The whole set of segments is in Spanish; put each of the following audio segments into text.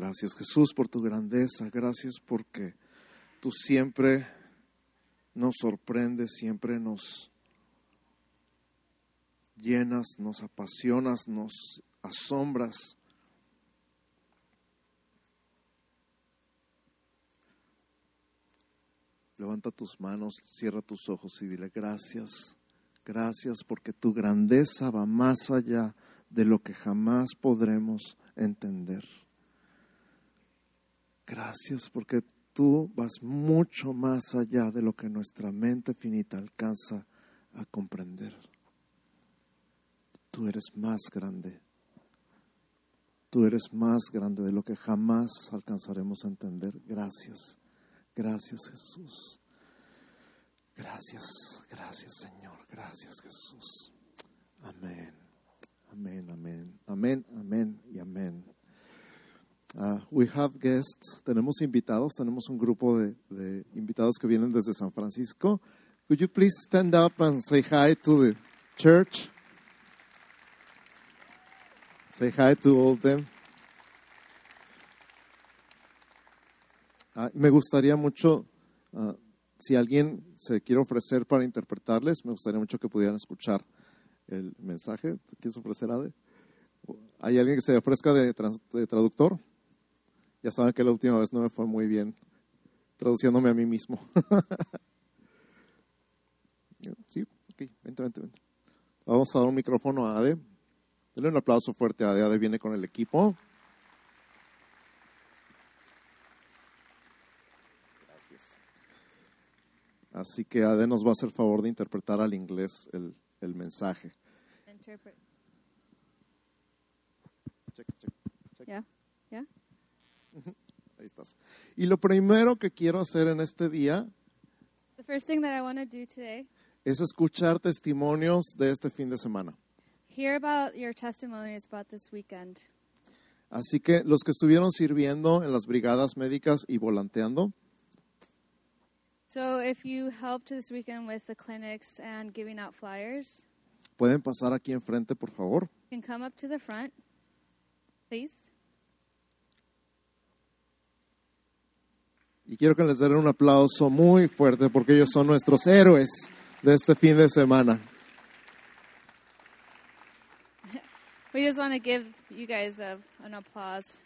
Gracias Jesús por tu grandeza, gracias porque tú siempre nos sorprendes, siempre nos llenas, nos apasionas, nos asombras. Levanta tus manos, cierra tus ojos y dile gracias, gracias porque tu grandeza va más allá de lo que jamás podremos entender. Gracias porque tú vas mucho más allá de lo que nuestra mente finita alcanza a comprender. Tú eres más grande. Tú eres más grande de lo que jamás alcanzaremos a entender. Gracias. Gracias Jesús. Gracias, gracias Señor. Gracias Jesús. Amén. Amén, amén. Amén, amén y amén. Uh, we have guests, tenemos invitados, tenemos un grupo de, invitados que vienen desde San Francisco. Could you please stand up and say hi to the church? Say hi to all them. Uh, me gustaría mucho, uh, si alguien se quiere ofrecer para interpretarles, me gustaría mucho que pudieran escuchar el mensaje. ¿Quieres ofrecer, Ade? ¿Hay alguien que se ofrezca de traductor? Ya saben que la última vez no me fue muy bien traduciéndome a mí mismo. sí, ok, vente, vente, vente. Vamos a dar un micrófono a Ade. Denle un aplauso fuerte a Ade. Ade viene con el equipo. Gracias. Así que Ade nos va a hacer favor de interpretar al inglés el, el mensaje. Interpret. Check, check, check. Yeah. Yeah. Ahí estás. Y lo primero que quiero hacer en este día The first thing that I want to do today, es escuchar testimonios de este fin de semana. hear about your testimonies about this weekend. Así que los que estuvieron sirviendo en las brigadas médicas y volanteando, So if you helped this weekend with the clinics and giving out flyers, pueden pasar aquí enfrente, por favor. you can come up to the front, please. Y quiero que les den un aplauso muy fuerte porque ellos son nuestros héroes de este fin de semana. We just want to give you guys a, an applause.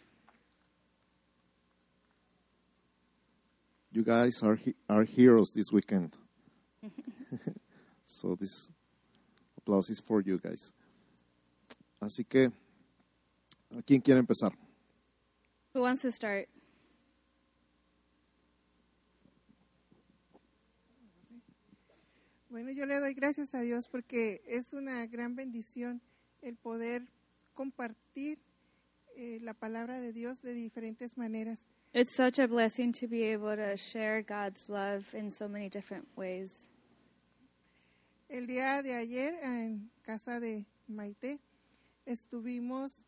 You guys are, he- are heroes this weekend. so this applause is for you guys. Así que, ¿a quién quiere empezar? Who wants to start? Bueno, yo le doy gracias a Dios porque es una gran bendición el poder compartir eh, la palabra de Dios de diferentes maneras. It's such a blessing to be able to share God's love in so many different ways. El día de ayer en casa de Maite estuvimos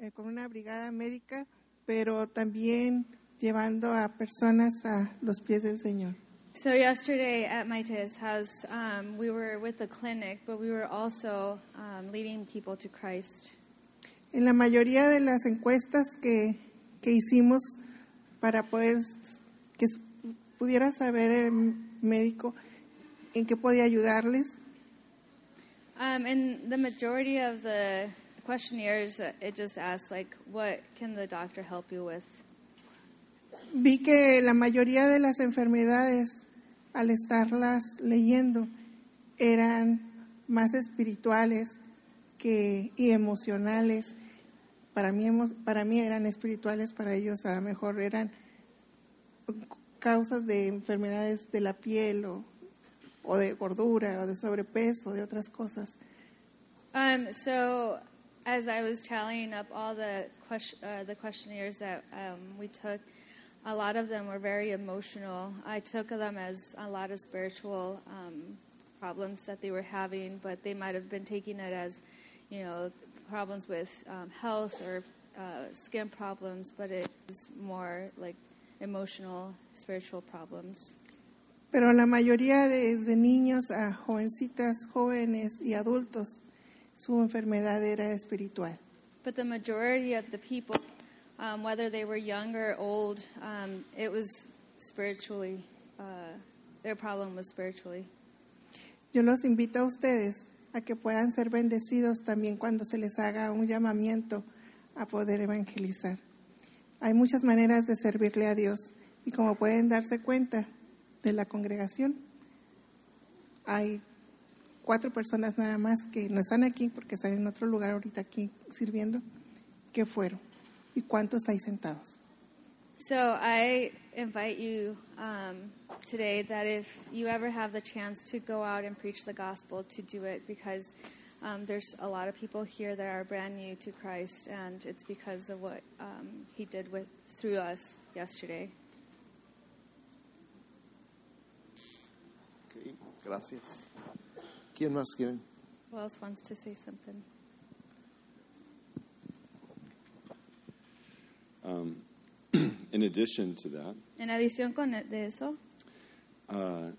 eh, con una brigada médica, pero también llevando a personas a los pies del Señor. So yesterday at Maite's house, um, we were with the clinic, but we were also um, leading people to Christ. En la mayoría de las encuestas que, que hicimos para poder que pudiera saber el médico en qué podía ayudarles, Um, and the majority of the questionnaires, uh, it just asks like, "What can the doctor help you with?" Vi que la mayoría de las enfermedades, al estarlas leyendo, eran más espirituales que, y emocionales. Para mí, para mí eran espirituales, para ellos a lo mejor eran causas de enfermedades de la piel o, o de gordura o de sobrepeso, de otras cosas. Um, so, as I was tallying up all the ques- uh, the questionnaires that um, we took, a lot of them were very emotional. I took them as a lot of spiritual um, problems that they were having, but they might have been taking it as, you know, problems with um, health or uh, skin problems, but it was more like emotional, spiritual problems. Pero la mayoría desde niños a jovencitas, jóvenes y adultos, su enfermedad era espiritual. But the majority of the people um, whether they were young or old, um, it was spiritually, uh, their problem was spiritually. Yo los invito a ustedes a que puedan ser bendecidos también cuando se les haga un llamamiento a poder evangelizar. Hay muchas maneras de servirle a Dios y como pueden darse cuenta de la congregación, hay cuatro personas nada más que no están aquí porque están en otro lugar ahorita aquí sirviendo, que fueron. ¿Y cuántos hay sentados? So I invite you um, today that if you ever have the chance to go out and preach the gospel, to do it because um, there's a lot of people here that are brand new to Christ, and it's because of what um, He did with through us yesterday. Ok, gracias. ¿Quién más quiere? Who else wants to say something? Um, in addition to that, En adición con de eso, uh,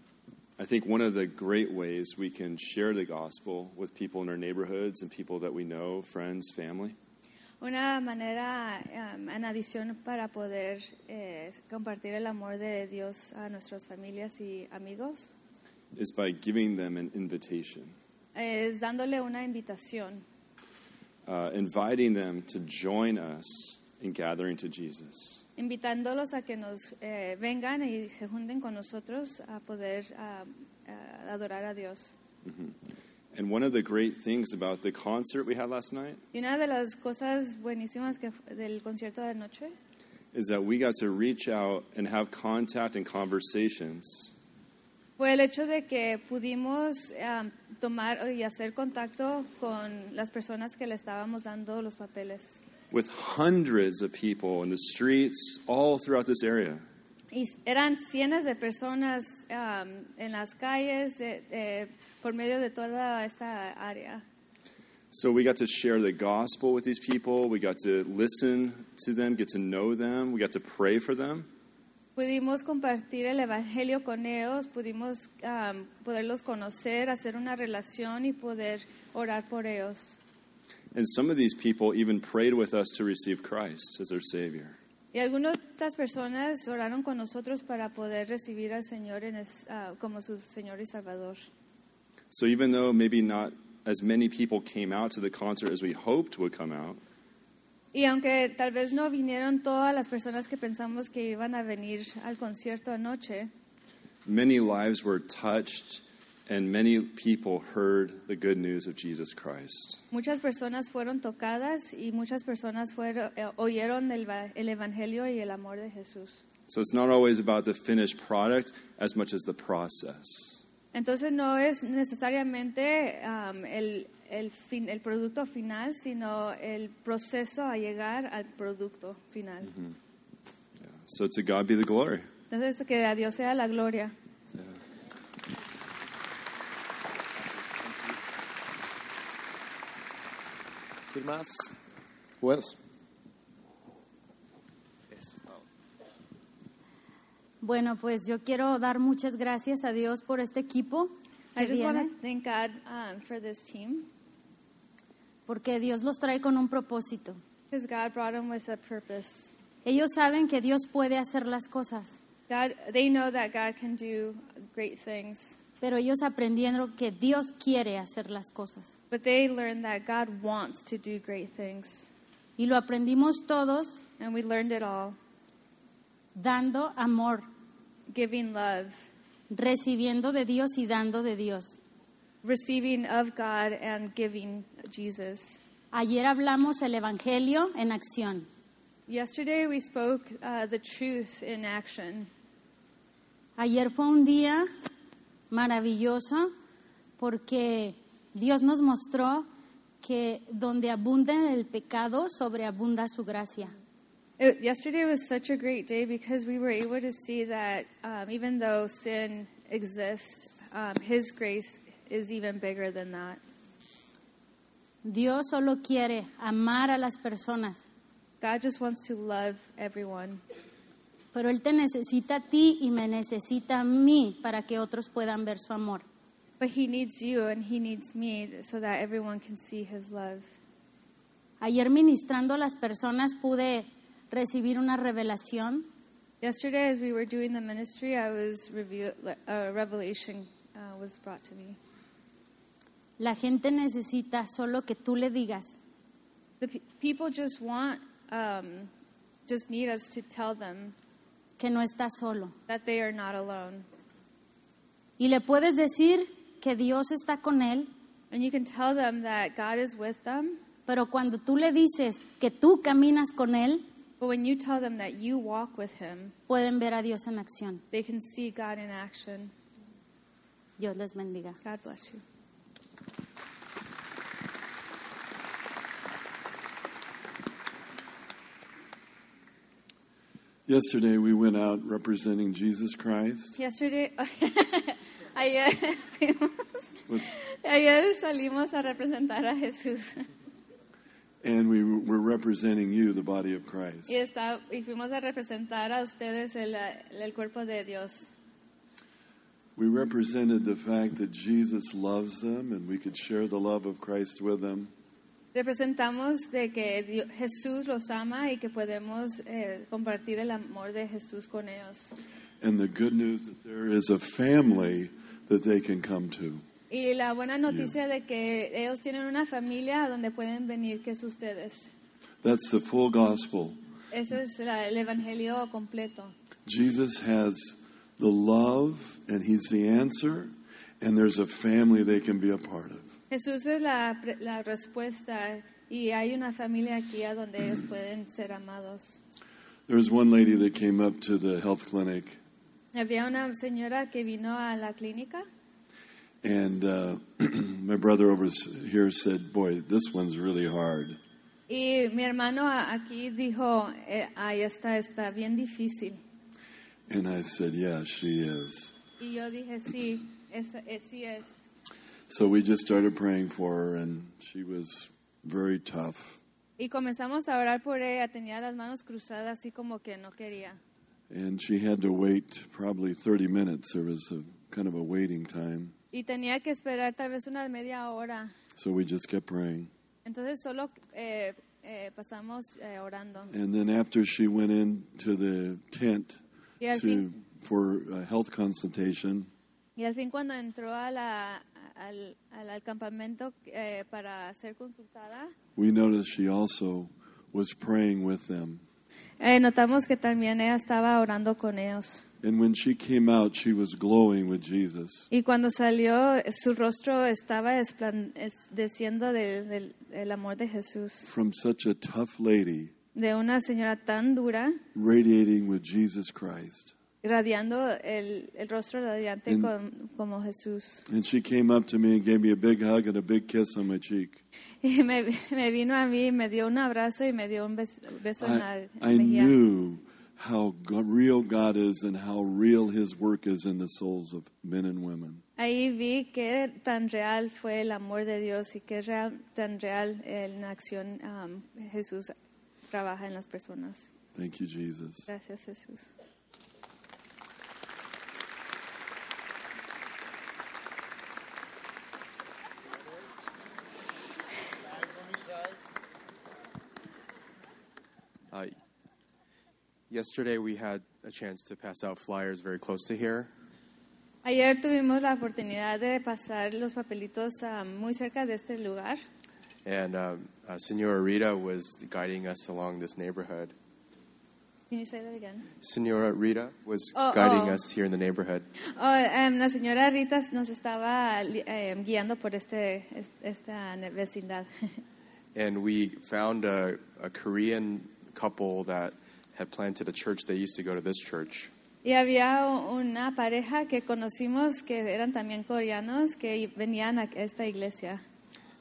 I think one of the great ways we can share the gospel with people in our neighborhoods and people that we know, friends, family, una manera um, en adición para poder eh, compartir el amor de Dios a nuestras familias y amigos is by giving them an invitation, es dándole una invitación. uh, inviting them to join us in gathering to Jesus. invitándolos a que nos eh, vengan y se junten con nosotros a poder ah, ah, adorar a Dios. And one of the great things about the concert we had last night Y una de las cosas buenísimas que, fu- del concierto de anoche is that we got to reach out and have contact and conversations fue el hecho de que pudimos ah, tomar y hacer contacto con las personas que le estábamos dando los papeles. With hundreds of people in the streets all throughout this area. Y eran cientos de personas ah, en las calles de- de- por medio de toda esta área. So we got to share the gospel with these people. We got to listen to them, get to know them. We got to pray for them. Pudimos compartir el Evangelio con ellos, pudimos um, poderlos conocer, hacer una relación y poder orar por ellos. And some of these people even prayed with us to receive Christ as their Savior. Y algunas de estas personas oraron con nosotros para poder recibir al Señor en es- ah, como su Señor y Salvador. So even though maybe not as many people came out to the concert as we hoped would come out, Y aunque tal vez no vinieron todas las personas que pensamos que iban a venir al concierto anoche, many lives were touched and many people heard the good news of Jesus Christ. muchas personas fueron tocadas y muchas personas fueron, eh, oyeron el, el Evangelio y el amor de Jesús. So it's not always about the finished product as much as the process. Entonces no es necesariamente um, el, el, fin- el producto final, sino el proceso a llegar al producto final. Yeah. So to God be the glory. Entonces que a Dios sea la gloria. ¿Quién más? Wells. Bueno, pues yo quiero dar muchas gracias a Dios por este equipo que I just want to thank God um, for this team porque Dios los trae con un propósito. because God brought them with a purpose. Ellos saben que Dios puede hacer las cosas, God, they know that God can do great things, pero ellos aprendieron que Dios quiere hacer las cosas. but they learned that God wants to do great things. Y lo aprendimos todos And we learned it all, dando amor, giving love, recibiendo de Dios y dando de Dios. receiving of God, and giving Jesus. Ayer hablamos el Evangelio en acción. Yesterday we spoke uh, the truth in action. Ayer fue un día maravilloso porque Dios nos mostró que donde abunda el pecado, sobreabunda su gracia. It, yesterday was such a great day because we were able to see that um, even though sin exists, um, His grace is even bigger than that. Dios solo quiere amar a las personas, God just wants to love everyone. Pero Él te necesita a ti y me necesita a mí para que otros puedan ver su amor. But He needs you and He needs me so that everyone can see His love. Ayer ministrando a las personas pude recibir una revelación Yesterday, as we were doing the ministry, I was review, a revelation uh, was brought to me. La gente necesita solo que tú le digas, The pe- people just want, um, just need us to tell them que no está solo. that they are not alone. Y le puedes decir que Dios está con él, And you can tell them that God is with them. pero cuando tú le dices que tú caminas con él, But when you tell them that you walk with Him, pueden ver a Dios en acción. they can see God in action. Dios les bendiga. God bless you. Yesterday we went out representing Jesus Christ. Yesterday, ayer, fuimos- ayer salimos a representar a Jesús and we were representing you, the body of Christ. y, está, y fuimos a representar a ustedes el, el cuerpo de Dios. We represented the fact that Jesus loves them and we could share the love of Christ with them. Representamos de que Dio- Jesús los ama y que podemos eh, compartir el amor de Jesús con ellos. And the good news that there is a family that they can come to. Y la buena noticia de que ellos tienen una familia a donde pueden venir, que es ustedes. That's the full gospel. Ese es la- el evangelio completo. Jesus has the love and he's the answer and there's a family they can be a part of. Jesús es la, la respuesta y hay una familia aquí a donde ellos pueden ser amados. There was one lady that came up to the health clinic Había una señora que vino a la clínica and uh, my brother over here said, "Boy, this one's really hard." y mi hermano aquí dijo, eh, ay, esta está bien difícil. And I said, "Yeah, she is." Y yo dije, sí, es, es- sí es. So we just started praying for her and she was very tough. Y comenzamos a orar por ella, tenía las manos cruzadas así como que no quería. And she had to wait probably 30 minutes. There was a kind of a waiting time. Y tenía que esperar tal vez una media hora. So we just kept praying. Entonces solo eh, eh, pasamos eh, orando. And then after she went into the tent to fin, for a health consultation, y al fin cuando entró a la, al, al, campamento eh, para ser consultada, we noticed she also was praying with them. eh, notamos que también ella estaba orando con ellos. And when she came out, she was glowing with Jesus. Y cuando salió, su rostro estaba esplandeciendo del, del, del amor de Jesús. From such a tough lady, De una señora tan dura, radiating with Jesus Christ. Radiando el, el rostro radiante En- con- como Jesús. And she came up to me and gave me a big hug and a big kiss on my cheek. Y me, me vino a mí, me dio un abrazo y me dio un bes- beso en la I, en I mejilla. knew how go- real God is and how real His work is in the souls of men and women. Ahí vi que tan real fue el amor de Dios y que real, tan real en la acción um, Jesús trabaja en las personas. Thank you, Jesus. Gracias Jesús. Yesterday, we had a chance to pass out flyers very close to here. Ayer tuvimos la oportunidad de pasar los papelitos um, muy cerca de este lugar And um, uh, Senora Rita was guiding us along this neighborhood. Can you say that again? Senora Rita was Oh, guiding oh. us here in the neighborhood. Oh, em, la señora Rita nos estaba em, guiando por este, esta vecindad. And we found a, a Korean couple that had planted a church. They used to go to this church. y había una pareja que conocimos que eran también coreanos que venían a esta iglesia.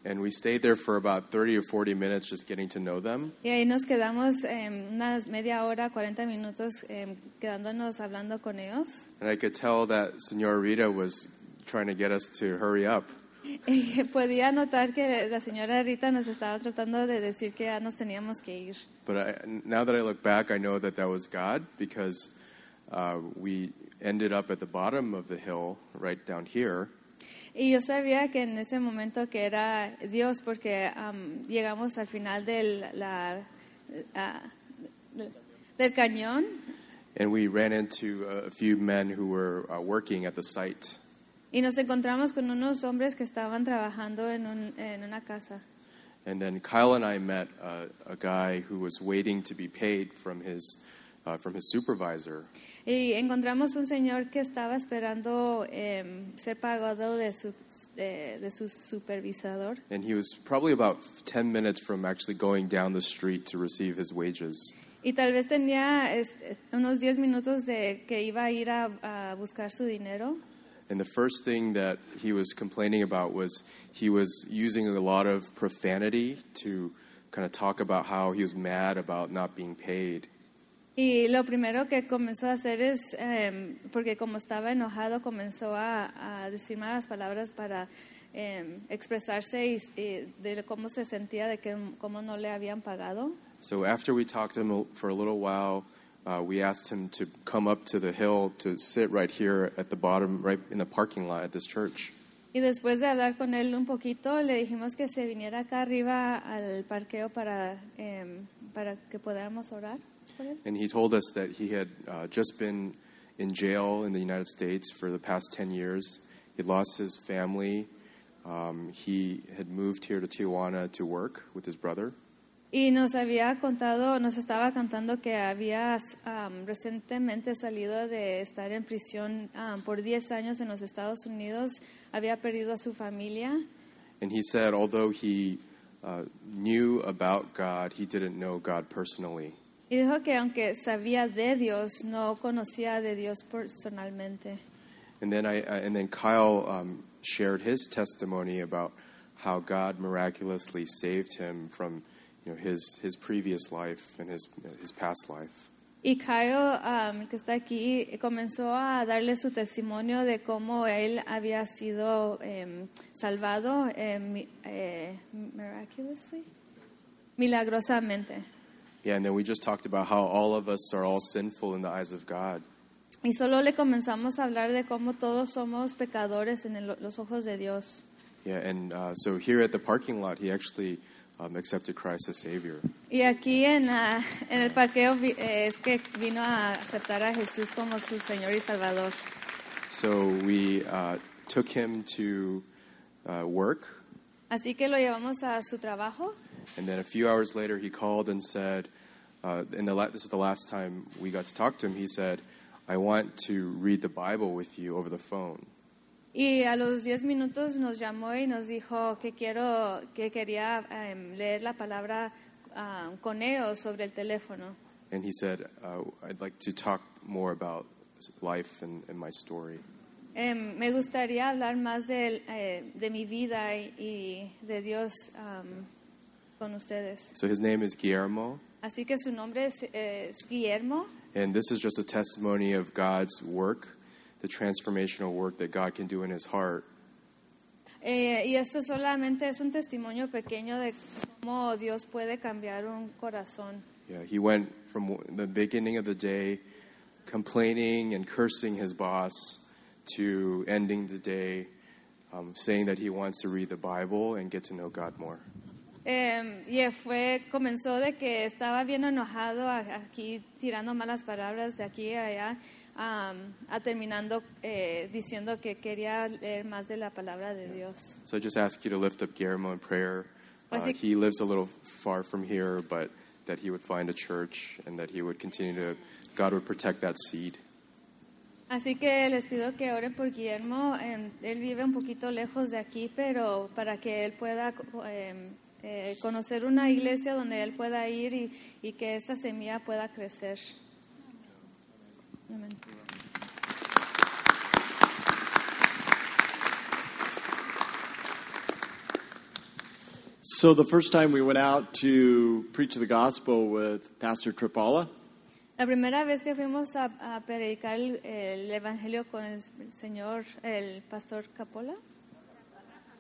And we stayed there for about 30 or 40 minutes just getting to know them. Y ahí nos quedamos em, unas media hora, 40 minutos em, quedándonos hablando con ellos. And I could tell that Senora Rita was trying to get us to hurry up. Podía notar que la señora Rita nos estaba tratando de decir que ya nos teníamos que ir. But I, now that I look back, I know that that was God because uh, we ended up at the bottom of the hill right down here. Y yo sabía que en ese momento que era Dios porque am, llegamos al final de la, ah, del, del cañón and we ran into a, a few men who were uh, working at the site. Y nos encontramos con unos hombres que estaban trabajando en, un- en una casa. And then Kyle and I met uh, a guy who was waiting to be paid from his, uh, from his supervisor. Y encontramos un señor que estaba esperando em, ser pagado de su, de, de su supervisador. And he was probably about 10 minutes from actually going down the street to receive his wages. Y tal vez tenía es- unos 10 minutos de que iba a ir a, a buscar su dinero. And the first thing that he was complaining about was he was using a lot of profanity to kind of talk about how he was mad about not being paid. Y lo primero que comenzó a hacer es, em, porque como estaba enojado, comenzó a, a decir malas palabras para em, expresarse y, y de cómo se sentía, de que cómo no le habían pagado. So after we talked to him for a little while, uh, we asked him to come up to the hill to sit right here at the bottom, right in the parking lot at this church. Y después de hablar con él un poquito, le dijimos que se viniera acá arriba al parqueo para, em, para que podamos orar por él. And he told us that he had uh, just been in jail in the United States for the past 10 years. He lost his family. Um, he had moved here to Tijuana to work with his brother. Y nos había contado, nos estaba contando que había am, recientemente salido de estar en prisión am, por 10 años en los Estados Unidos, había perdido a su familia And he said, although he uh, knew about God, he didn't know God personally. y dijo que aunque sabía de Dios, no conocía de Dios personalmente. And then, I, I- and then Kyle um, shared his testimony about how God miraculously saved him from you know, his, his previous life and his, his past life. Y Kyle, el que está aquí, comenzó a darle su testimonio de cómo él había sido em, salvado eh, miraculously, milagrosamente. Yeah, and then we just talked about how all of us are all sinful in the eyes of God. Y solo le comenzamos a hablar de cómo todos somos pecadores en el- los ojos de Dios. Yeah, and uh, so here at the parking lot, he actually um, accepted Christ as Savior. Y aquí en, la- en el parqueo vi- eh, es que vino a aceptar a Jesús como su Señor y Salvador. So we uh, took him to uh, work, Así que lo llevamos a su trabajo and then a few hours later, he called and said, uh, and the la- this is the last time we got to talk to him, he said, I want to read the Bible with you over the phone. Y a los 10 minutos nos llamó y nos dijo que quiero que quería em, leer la palabra ah, con ellos sobre el teléfono. And he said, uh, I'd like to talk more about life and, and my story. Em, me gustaría hablar más de, eh, de mi vida y, y de Dios con ustedes. So his name is Guillermo, Así que su nombre es, es Guillermo and this is just a testimony of God's work, the transformational work that God can do in his heart. Eh, y esto solamente es un testimonio pequeño de cómo Dios puede cambiar un corazón. Yeah, he went from the beginning of the day complaining and cursing his boss to ending the day um, saying that he wants to read the Bible and get to know God more. Eh, y fue, comenzó de que estaba bien enojado aquí tirando malas palabras de aquí a allá, am, a terminando eh, diciendo que quería leer más de la palabra de Dios. So I just ask you to lift up Guillermo in prayer. Uh, I think- he lives a little far from here, but that he would find a church and that he would continue to, God would protect that seed. Así que les pido que oren por Guillermo. Él vive un poquito lejos de aquí, pero para que él pueda em, eh, conocer una iglesia donde él pueda ir y, y que esa semilla pueda crecer. Amén. So the first time we went out to preach the gospel with Pastor Tripala, La primera vez que fuimos a, a predicar el, el evangelio con el señor, el pastor Capola,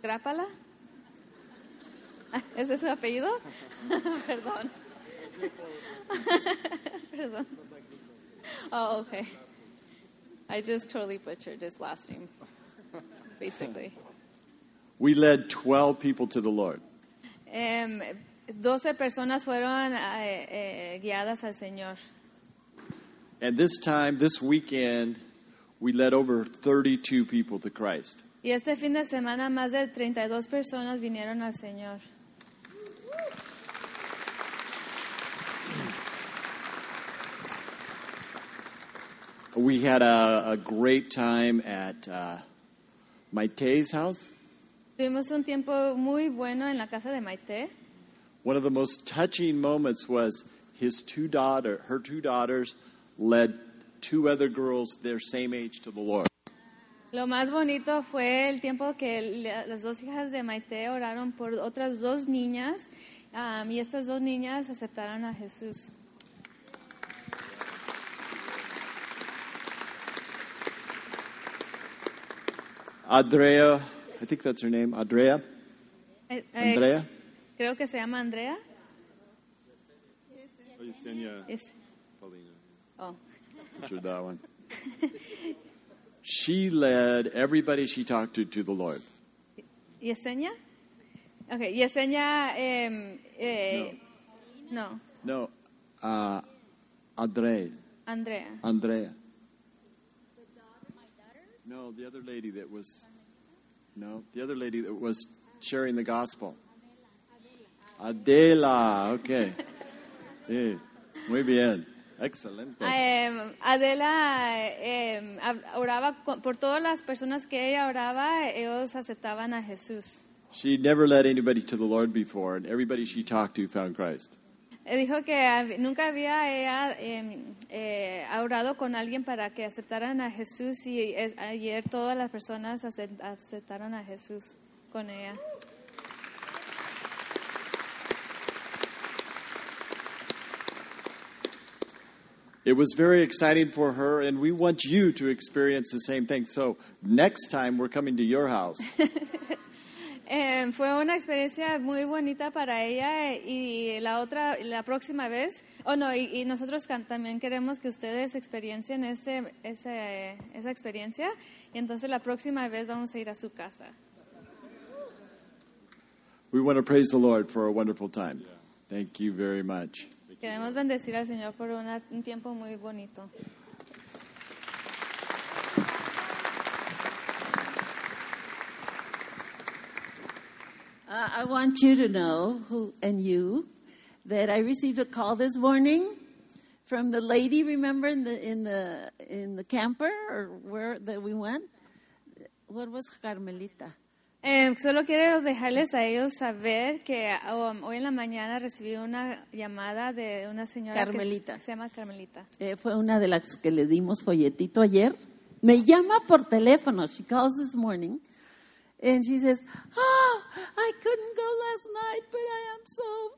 Grápala, ¿ese es su apellido? Perdón. Perdón. Oh, okay. I just totally butchered his last name, basically. we led 12 people to the Lord. Em, 12 personas fueron eh, eh, guiadas al Señor. And this time, this weekend, we led over 32 people to Christ. Y este fin de semana más de 32 personas vinieron al Señor. We had a, a great time at uh, Maite's house. Tuvimos un tiempo muy bueno en la casa de Maite. One of the most touching moments was his two daughter, her two daughters led two other girls their same age to the Lord. Lo más bonito fue el tiempo que le- las dos hijas de Maite oraron por otras dos niñas um, y estas dos niñas aceptaron a Jesús. Andrea, I think that's her name, Andrea. Eh, eh, Andrea? Creo que se llama Andrea. Oh, Yesenia Es- Paulina. oh. Picture that one. She led everybody she talked to to the Lord. ¿Yesenia? Ok, Yesenia. em, eh, no. No, uh, Andrea. Andrea. Andrea. No, the other lady that was. No, the other lady that was sharing the gospel. Adela, okay. Sí, muy bien. Excelente. Ah, em, Adela hab- oraba por todas las personas que ella oraba, ellos aceptaban a Jesús. She never led anybody to the Lord before, and everybody she talked to found Christ. Eh, Dijo que nunca había ella em, eh, orado con alguien para que aceptaran a Jesús y es- ayer todas las personas acep- aceptaron a Jesús con ella. It was very exciting for her, and we want you to experience the same thing. So, next time we're coming to your house. Em, fue una experiencia muy bonita para ella y la otra, la próxima vez, oh no, y, y nosotros también queremos que ustedes experiencien ese, ese, esa experiencia y entonces la próxima vez vamos a ir a su casa. We want to praise the Lord for a wonderful time. Thank you very much. Queremos bendecir al Señor por una- un tiempo muy bonito. Uh, I want you to know, who and you, that I received a call this morning from the lady. Remember in the in the in the camper or where that we went? What was Carmelita? Em, solo quiero dejarles a ellos saber que um, hoy en la mañana recibí una llamada de una señora que Carmelita. se llama Carmelita. Eh, fue una de las que le dimos folletito ayer. Me llama por teléfono. She calls this morning. And she says, Oh, I couldn't go last night, but I am so,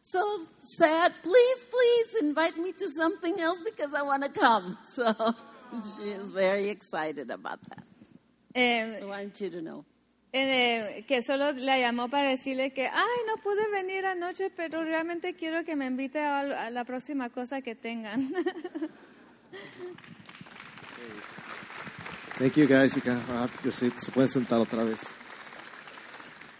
so sad. Please, please invite me to something else because I want to come. So she is very excited about that. Em, I want you to know. Eh, que solo la llamó para decirle que, ay, no pude venir anoche, pero realmente quiero que me invite a, a la próxima cosa que tengan. Thank you guys. You can have your seat. Se pueden sentar otra vez.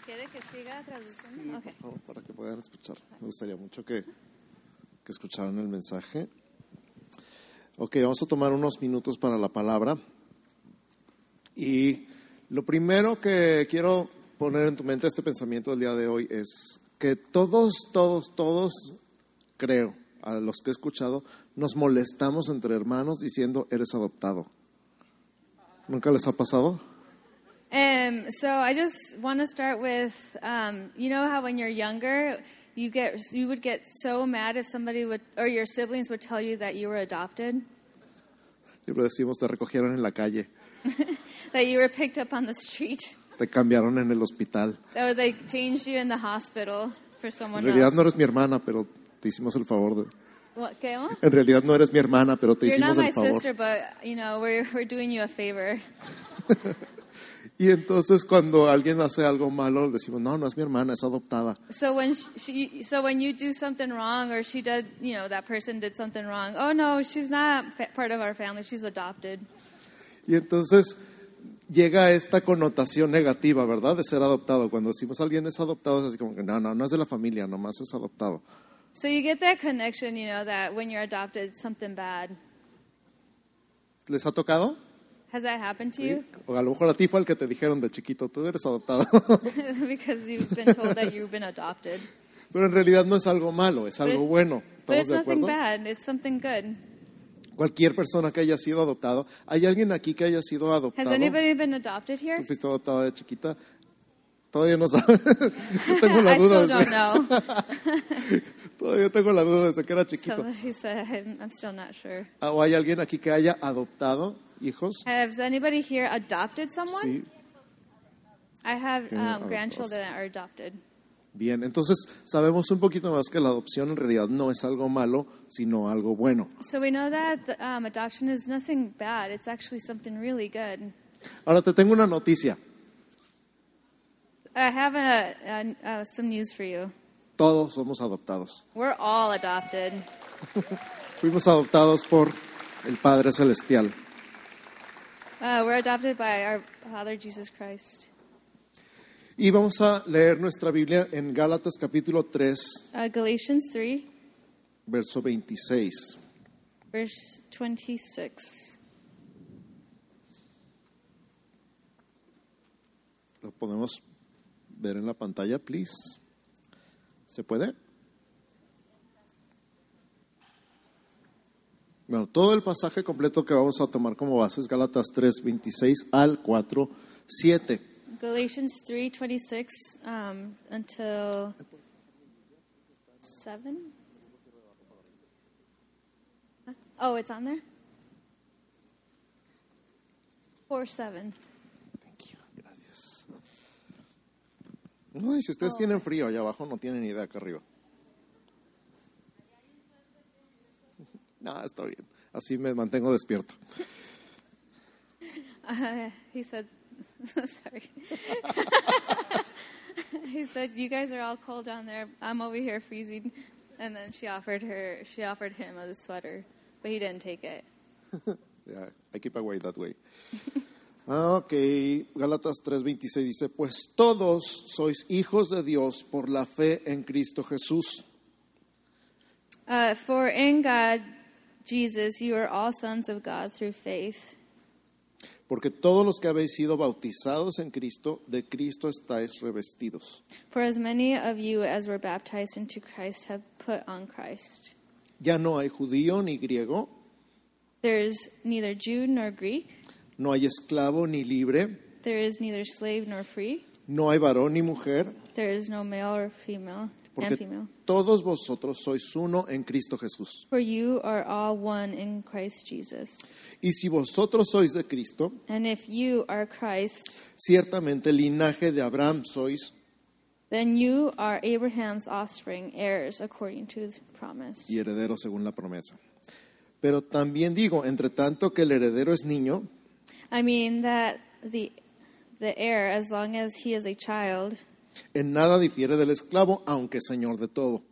¿Quiere que siga traduciendo? Por favor, para que puedan escuchar. Me gustaría mucho que, que escucharan el mensaje. Ok, vamos a tomar unos minutos para la palabra. Y lo primero que quiero poner en tu mente este pensamiento del día de hoy es que todos, todos, todos, creo, a los que he escuchado, nos molestamos entre hermanos diciendo eres adoptado. ¿Nunca les ha pasado? Um, so I just want to start with, um, you know how when you're younger, you get you would get so mad if somebody would or your siblings would tell you that you were adopted, Siempre decimos te recogieron en la calle, that you were picked up on the street, te cambiaron en el hospital. or they changed you in the hospital for En someone realidad else. no eres mi hermana, pero te hicimos el favor de... What, ¿qué? En realidad no eres mi hermana, pero te You're not hicimos my el favor. sister, but you know we're we're doing you a favor. Y entonces cuando alguien hace algo malo, decimos, no, no es mi hermana, es adoptada. So when she, so when you do something wrong, or she did, you know, that person did something wrong. Oh no, she's not fa- part of our family. She's adopted. Y entonces llega esta connotación negativa, ¿verdad? De ser adoptado. Cuando decimos alguien es adoptado, es así como que no, no, no es de la familia, nomás es adoptado. So you get that connection, you know, that when you're adopted, it's something bad. ¿Les ha tocado? Has that happened to you? O a lo mejor a ti fue el que te dijeron de chiquito, tú eres adoptado. because you've been told that you've been adopted. Pero en realidad no es algo malo, es algo bueno. But ¿Estamos it's de nothing acuerdo? bad, it's something good. Cualquier persona que haya sido adoptado. ¿Hay alguien aquí que haya sido Has adoptado? anybody been adopted here? ¿Tú fuiste adoptada de chiquita? Todavía no sabes. Yo tengo la I duda. still don't know. Todavía tengo la duda desde que era chiquito. Somebody said, I'm, still not sure. Ah, ¿O hay alguien aquí que haya adoptado hijos? Has anybody here adopted someone? Sí. I have um, grandchildren that are adopted. Bien, entonces sabemos un poquito más que la adopción en realidad no es algo malo, sino algo bueno. So we know that the, um, adoption is nothing bad. It's actually something really good. Ahora te tengo una noticia. I have a, a, uh, some news for you. Todos somos adoptados. We're all adopted. Fuimos adoptados por el Padre Celestial. Uh, we're adopted by our Father Jesus Christ. Y vamos a leer nuestra Biblia en Gálatas capítulo 3, Uh, Galatians 3, verso 26. verse 26. Lo podemos ver en la pantalla, please. ¿Se puede? Bueno, todo el pasaje completo que vamos a tomar como base es Gálatas 3, 26 al 4, 7. Galatians 3, 26 um, until 7? Oh, it's on there? 4, 7. Ay, si ustedes tienen frío allá abajo, no tienen idea acá arriba. No, está bien. Así me mantengo despierto. Uh, he said, sorry. he said, "You guys are all cold down there. I'm over here freezing." And then she offered her, she offered him a sweater, but he didn't take it. Yeah, I keep away that way. Ok, Gálatas 3:26 dice, pues todos sois hijos de Dios por la fe en Cristo Jesús. Uh, for in God, Jesus, you are all sons of God through faith. Porque todos los que habéis sido bautizados en Cristo, de Cristo estáis revestidos. For as many of you as were baptized into Christ have put on Christ. Ya no hay judío ni griego, There is neither Jew nor Greek. No hay esclavo ni libre, There is neither slave nor free. no hay varón ni mujer, There is no male or female and porque female. todos vosotros sois uno en Cristo Jesús. For you are all one in Christ Jesus. Y si vosotros sois de Cristo, And if you are Christ, ciertamente linaje de Abraham sois then you are Abraham's offspring, heirs according to the promise. y herederos según la promesa. Pero también digo, entre tanto que el heredero es niño, I mean that the the heir, as long as he is a child, en nada difiere del esclavo, aunque señor de todo,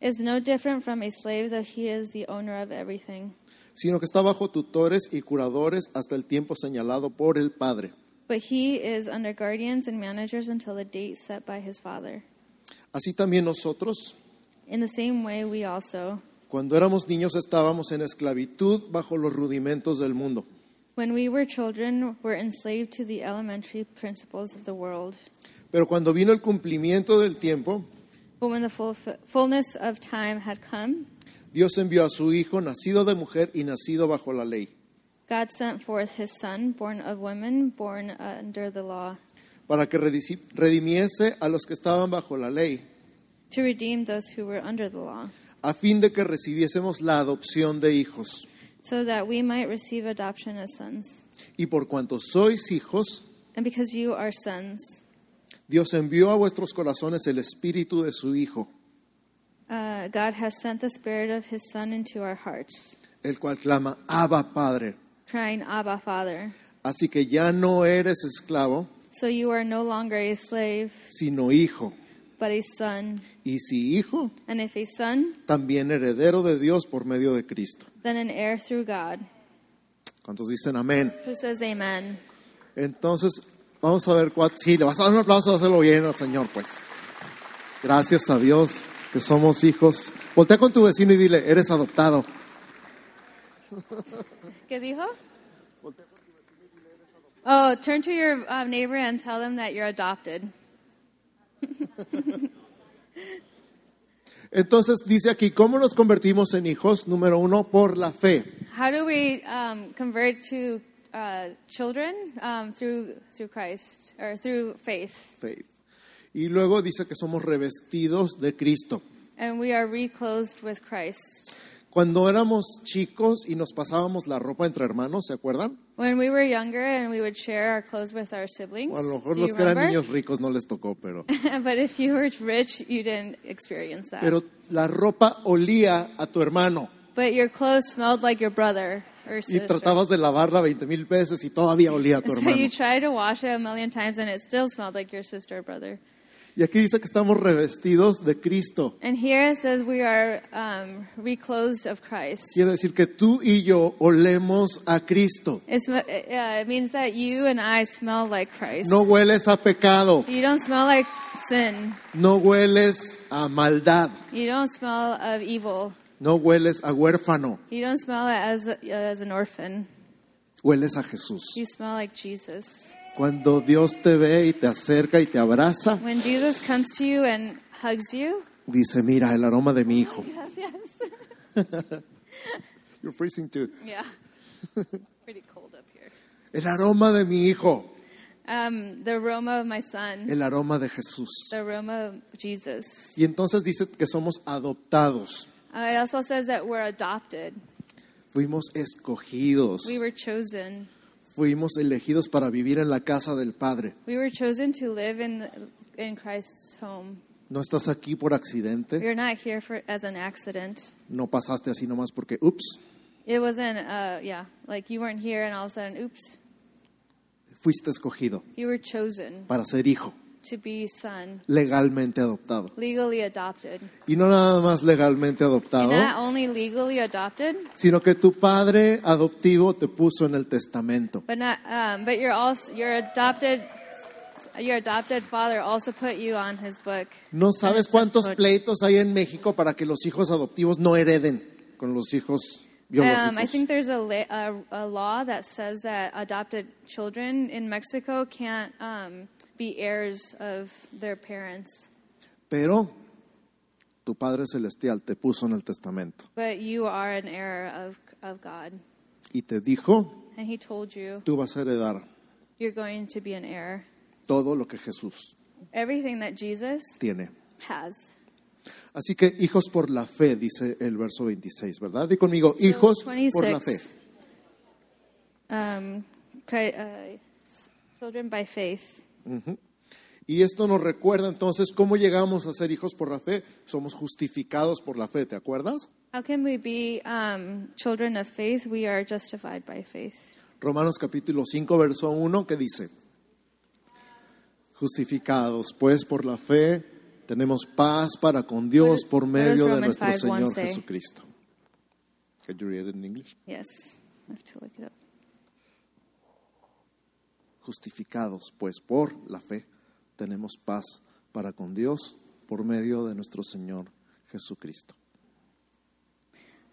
is no different from a slave, though he is the owner of everything. sino que está bajo tutores y curadores hasta el tiempo señalado por el Padre. But he is under guardians and managers until the date set by his father. Así también nosotros, In the same way, we also, cuando éramos niños, estábamos en esclavitud bajo los rudimentos del mundo. When we were children, were enslaved to the elementary principles of the world. Pero cuando vino el cumplimiento del tiempo, But when the full, fullness of time had come, Dios envió a su Hijo, nacido de mujer y nacido bajo la ley, God sent forth his son, born of women, born under the law, para que redimiese a los que estaban bajo la ley, to redeem those who were under the law, a fin de que recibiésemos la adopción de hijos. So that we might receive adoption as sons. Y por cuanto sois hijos, And because you are sons, Dios envió a vuestros corazones el espíritu de su Hijo, uh, God has sent the Spirit of His Son into our hearts, el cual clama, Abba Padre. crying, Abba, Father. Así que ya no eres esclavo, So you are no longer a slave, sino hijo. But a son. Y si hijo, And if a son, también heredero de Dios por medio de Cristo. then an heir through God. ¿Cuántos dicen amén? Who says amen? Entonces, vamos a ver cuál. Sí, le vas a dar un aplauso, hacerlo bien al Señor, pues. Gracias a Dios que somos hijos. Voltea con tu vecino y dile, eres adoptado. ¿Qué dijo? Oh, turn to your um, neighbor and tell them that you're adopted. Entonces dice aquí, ¿cómo nos convertimos en hijos? Número uno, por la fe. How do we um, convert to uh, children um, through through Christ or through faith? Faith. Y luego dice que somos revestidos de Cristo. And we are reclothed with Christ. Cuando éramos chicos y nos pasábamos la ropa entre hermanos, ¿se acuerdan? When we were younger and we would share our clothes with our siblings. O a lo mejor do you los que eran remember? niños ricos no les tocó, pero, but if you were rich, you didn't experience that. pero la ropa olía a tu hermano but your clothes smelled like your brother or y sister. tratabas de lavarla 20 mil veces y todavía olía a tu so hermano. you tried to wash it a million times and it still smelled like your sister or brother. Y aquí dice que estamos revestidos de Cristo. And here it says we are um, reclothed of Christ. Quiere decir que tú y yo olemos a Cristo. It's, uh, it means that you and I smell like Christ. No hueles a pecado, You don't smell like sin. no hueles a maldad, You don't smell of evil. no hueles a huérfano, You don't smell as, as an orphan. hueles a Jesús. You smell like Jesus. Cuando Dios te ve y te acerca y te abraza, When Jesus comes to you and hugs you, dice, mira el aroma de mi hijo. yes, yes. You're freezing too. Yeah. Pretty cold up here. El aroma de mi hijo, Um, the aroma of my son, el aroma de Jesús. the aroma of Jesus. Y entonces dice que somos adoptados, Uh, it also says that we're adopted. fuimos escogidos, We were chosen. Fuimos elegidos para vivir en la casa del Padre. We were chosen to live in in Christ's home. No estás aquí por accidente, You're not here for as an accident. no pasaste así nomás porque, ups, It wasn't, uh, yeah, like you weren't here and all of a sudden, oops, fuiste escogido you were chosen para ser hijo, to be son, legalmente adoptado. legally adopted. Y no nada más legalmente And adoptado, not only legally adopted, sino que tu padre adoptivo te puso en el testamento. but not, um, but you're also your adopted, your adopted father also put you on his book. No sabes cuántos pleitos hay en México para que los hijos adoptivos no hereden con los hijos Um, I biológicos. think there's a, la- a, a law that says that adopted children in Mexico can't um, be heirs of their parents. Pero tu Padre Celestial te puso en el testamento But you are an heir of, of God. y te dijo, And He told you tú vas a heredar you're going to be an heir. todo lo que Jesús Everything that Jesus tiene. has. Así que hijos por la fe, dice el verso 26, ¿verdad? Di conmigo, hijos So, por la fe. 26. Um, Chri- uh, children by faith. Y esto nos recuerda entonces cómo llegamos a ser hijos por la fe. Somos justificados por la fe, ¿te acuerdas? How can we be um, children of faith? We are justified by faith. Romanos capítulo 5, verso 1, que dice, justificados pues por la fe, tenemos paz para con Dios por medio de nuestro 5:1 Señor? Jesucristo. Can you read it in English? Yes. I have to look it up. Justificados pues por la fe, tenemos paz para con Dios por medio de nuestro Señor Jesucristo.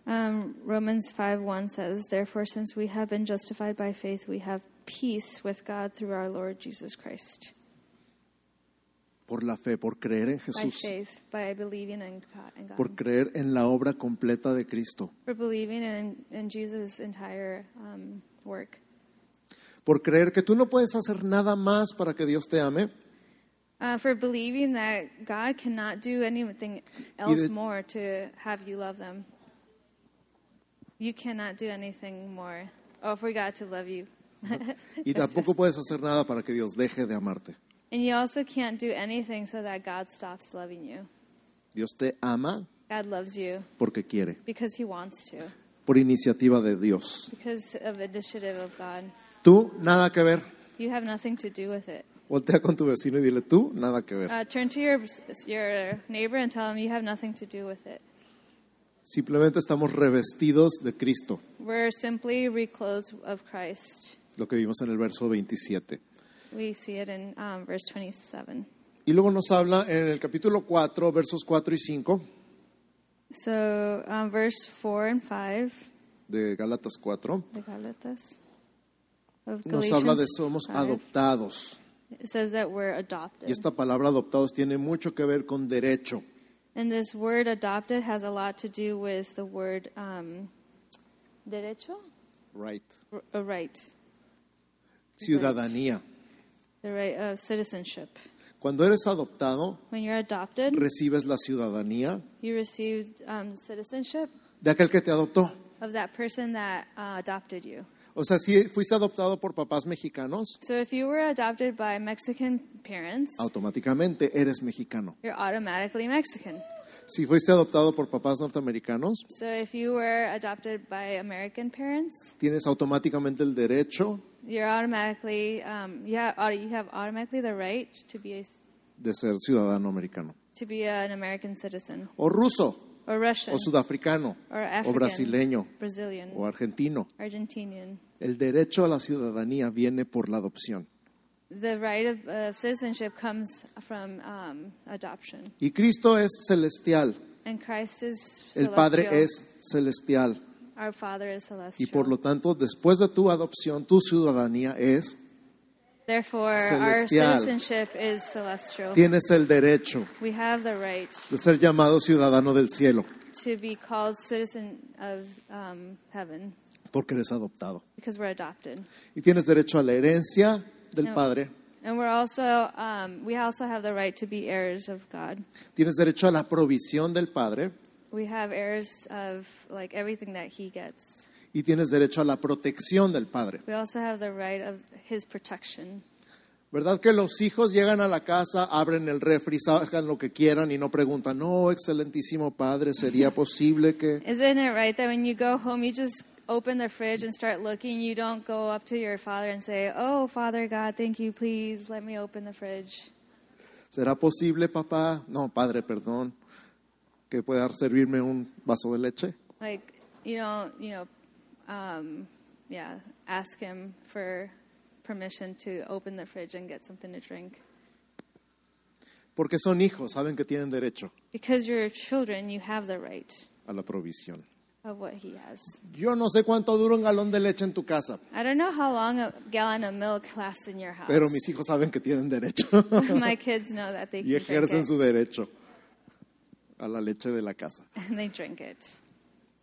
Um, Romans 5 1 says, Therefore, since we have been justified by faith, we have peace with God through our Lord Jesus Christ. Por la fe, por creer en By Jesús, faith, by believing in God. In God. por creer en la obra completa de Cristo, For believing in, in Jesus' entire um, work. Por creer que tú no puedes hacer nada más para que Dios te ame, Uh, for believing that God cannot do anything else de- more to have you love them. You cannot do anything more. Oh, for God to love you. y tampoco puedes hacer nada para que Dios deje de amarte. And you also can't do anything so that God stops loving you. Dios te ama God loves you porque quiere, because He wants to, por iniciativa de Dios. because of initiative of God. Tú, nada que ver. You have nothing to do with it. Voltea con tu vecino y dile, tú, nada que ver. Uh, turn to your your neighbor and tell him you have nothing to do with it. Simplemente estamos revestidos de Cristo. We're simply reclothed of Christ. lo que vimos en el verso 27. We see it in um, verse 27. Y luego nos habla en el capítulo 4, versos 4 y 5 So, um, verse 4 and 5, de Gálatas 4, the Galatas of nos habla de somos 5, adoptados. It says that we're adopted. Y esta palabra adoptados tiene mucho que ver con derecho. And this word adopted has a lot to do with the word um, derecho, Right. R- a right, Ciudadanía. the right of citizenship. Cuando eres adoptado, When you're adopted, recibes la ciudadanía you received um, citizenship de aquel que te adoptó. of that person that uh, adopted you. O sea, si fuiste adoptado por papás mexicanos, So if you were adopted by Mexican parents, automáticamente eres mexicano. you're automatically Mexican. Si fuiste adoptado por papás norteamericanos, So if you were adopted by American parents, tienes automáticamente el derecho you're automatically um, you, have, you have automatically the right to be a, de ser ciudadano americano. to be an American citizen O ruso, or Russian o sudafricano, or o African, brasileño, Brazilian, o argentino. Argentinian. El derecho a la ciudadanía viene por la adopción. The right of, of citizenship comes from um, adoption, Y Cristo es celestial, and Christ is el celestial. Padre es celestial. Our Father is Y celestial. por lo tanto, después de tu adopción, tu ciudadanía es, Therefore, our celestial. citizenship is celestial. tienes el derecho We have the right de ser llamado ciudadano del cielo, to be called citizen of um, heaven porque eres adoptado. because we're adopted. Y tienes derecho a la herencia del. Padre, And we're also, um, we also have the right to be heirs of God. tienes derecho a la provisión del Padre We have heirs of like everything that He gets. y tienes derecho a la protección del Padre. We also have the right of His protection. ¿Verdad que los hijos llegan a la casa, abren el refri, sacan lo que quieran y no preguntan, no, excelentísimo Padre, ¿sería posible que... Isn't it right that when you go home, you just open the fridge and start looking? You don't go up to your father and say, "Oh, Father God, thank you. Please let me open the fridge." ¿Será posible, papá? No, Padre, perdón, que pueda servirme un vaso de leche. Like you know, you know, um, yeah. Ask him for permission to open the fridge and get something to drink. Porque son hijos, saben que tienen derecho Because you're children, you have the right a la provisión. Of what he has. Yo no sé cuánto dura un galón de leche en tu casa, I don't know how long a gallon of milk lasts in your house. pero mis hijos saben que tienen derecho My kids know that they y can drink ejercen it, su derecho a la leche de la casa. and they drink it.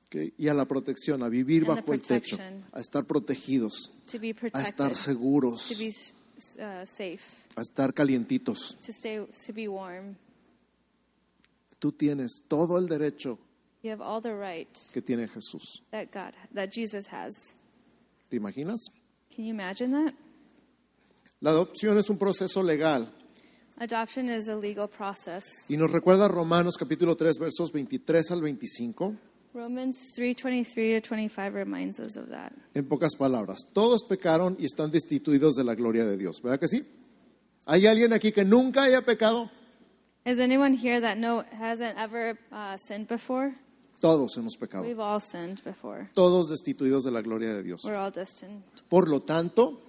¿ok? Y a la protección, a vivir And the bajo el techo, protection. a estar protegidos, To be a protected, estar seguros, to be s- uh, safe, a estar calientitos. to stay, to be warm. Tú tienes todo el derecho You have all the right que tiene Jesús. that God, that Jesus has. ¿Te imaginas? Can you imagine that? La adopción es un proceso legal Adoption is a legal process. y nos recuerda Romanos capítulo 3 versos 23 al 25. Romans 3:23 to 25 reminds us of that. En pocas palabras, todos pecaron y están destituidos de la gloria de Dios. ¿Verdad que sí? ¿Hay alguien aquí que nunca haya pecado? Is anyone here that no hasn't ever uh, sinned before? Todos hemos pecado. We've all sinned before. Todos destituidos de la gloria de Dios. We're all destined. Por lo tanto,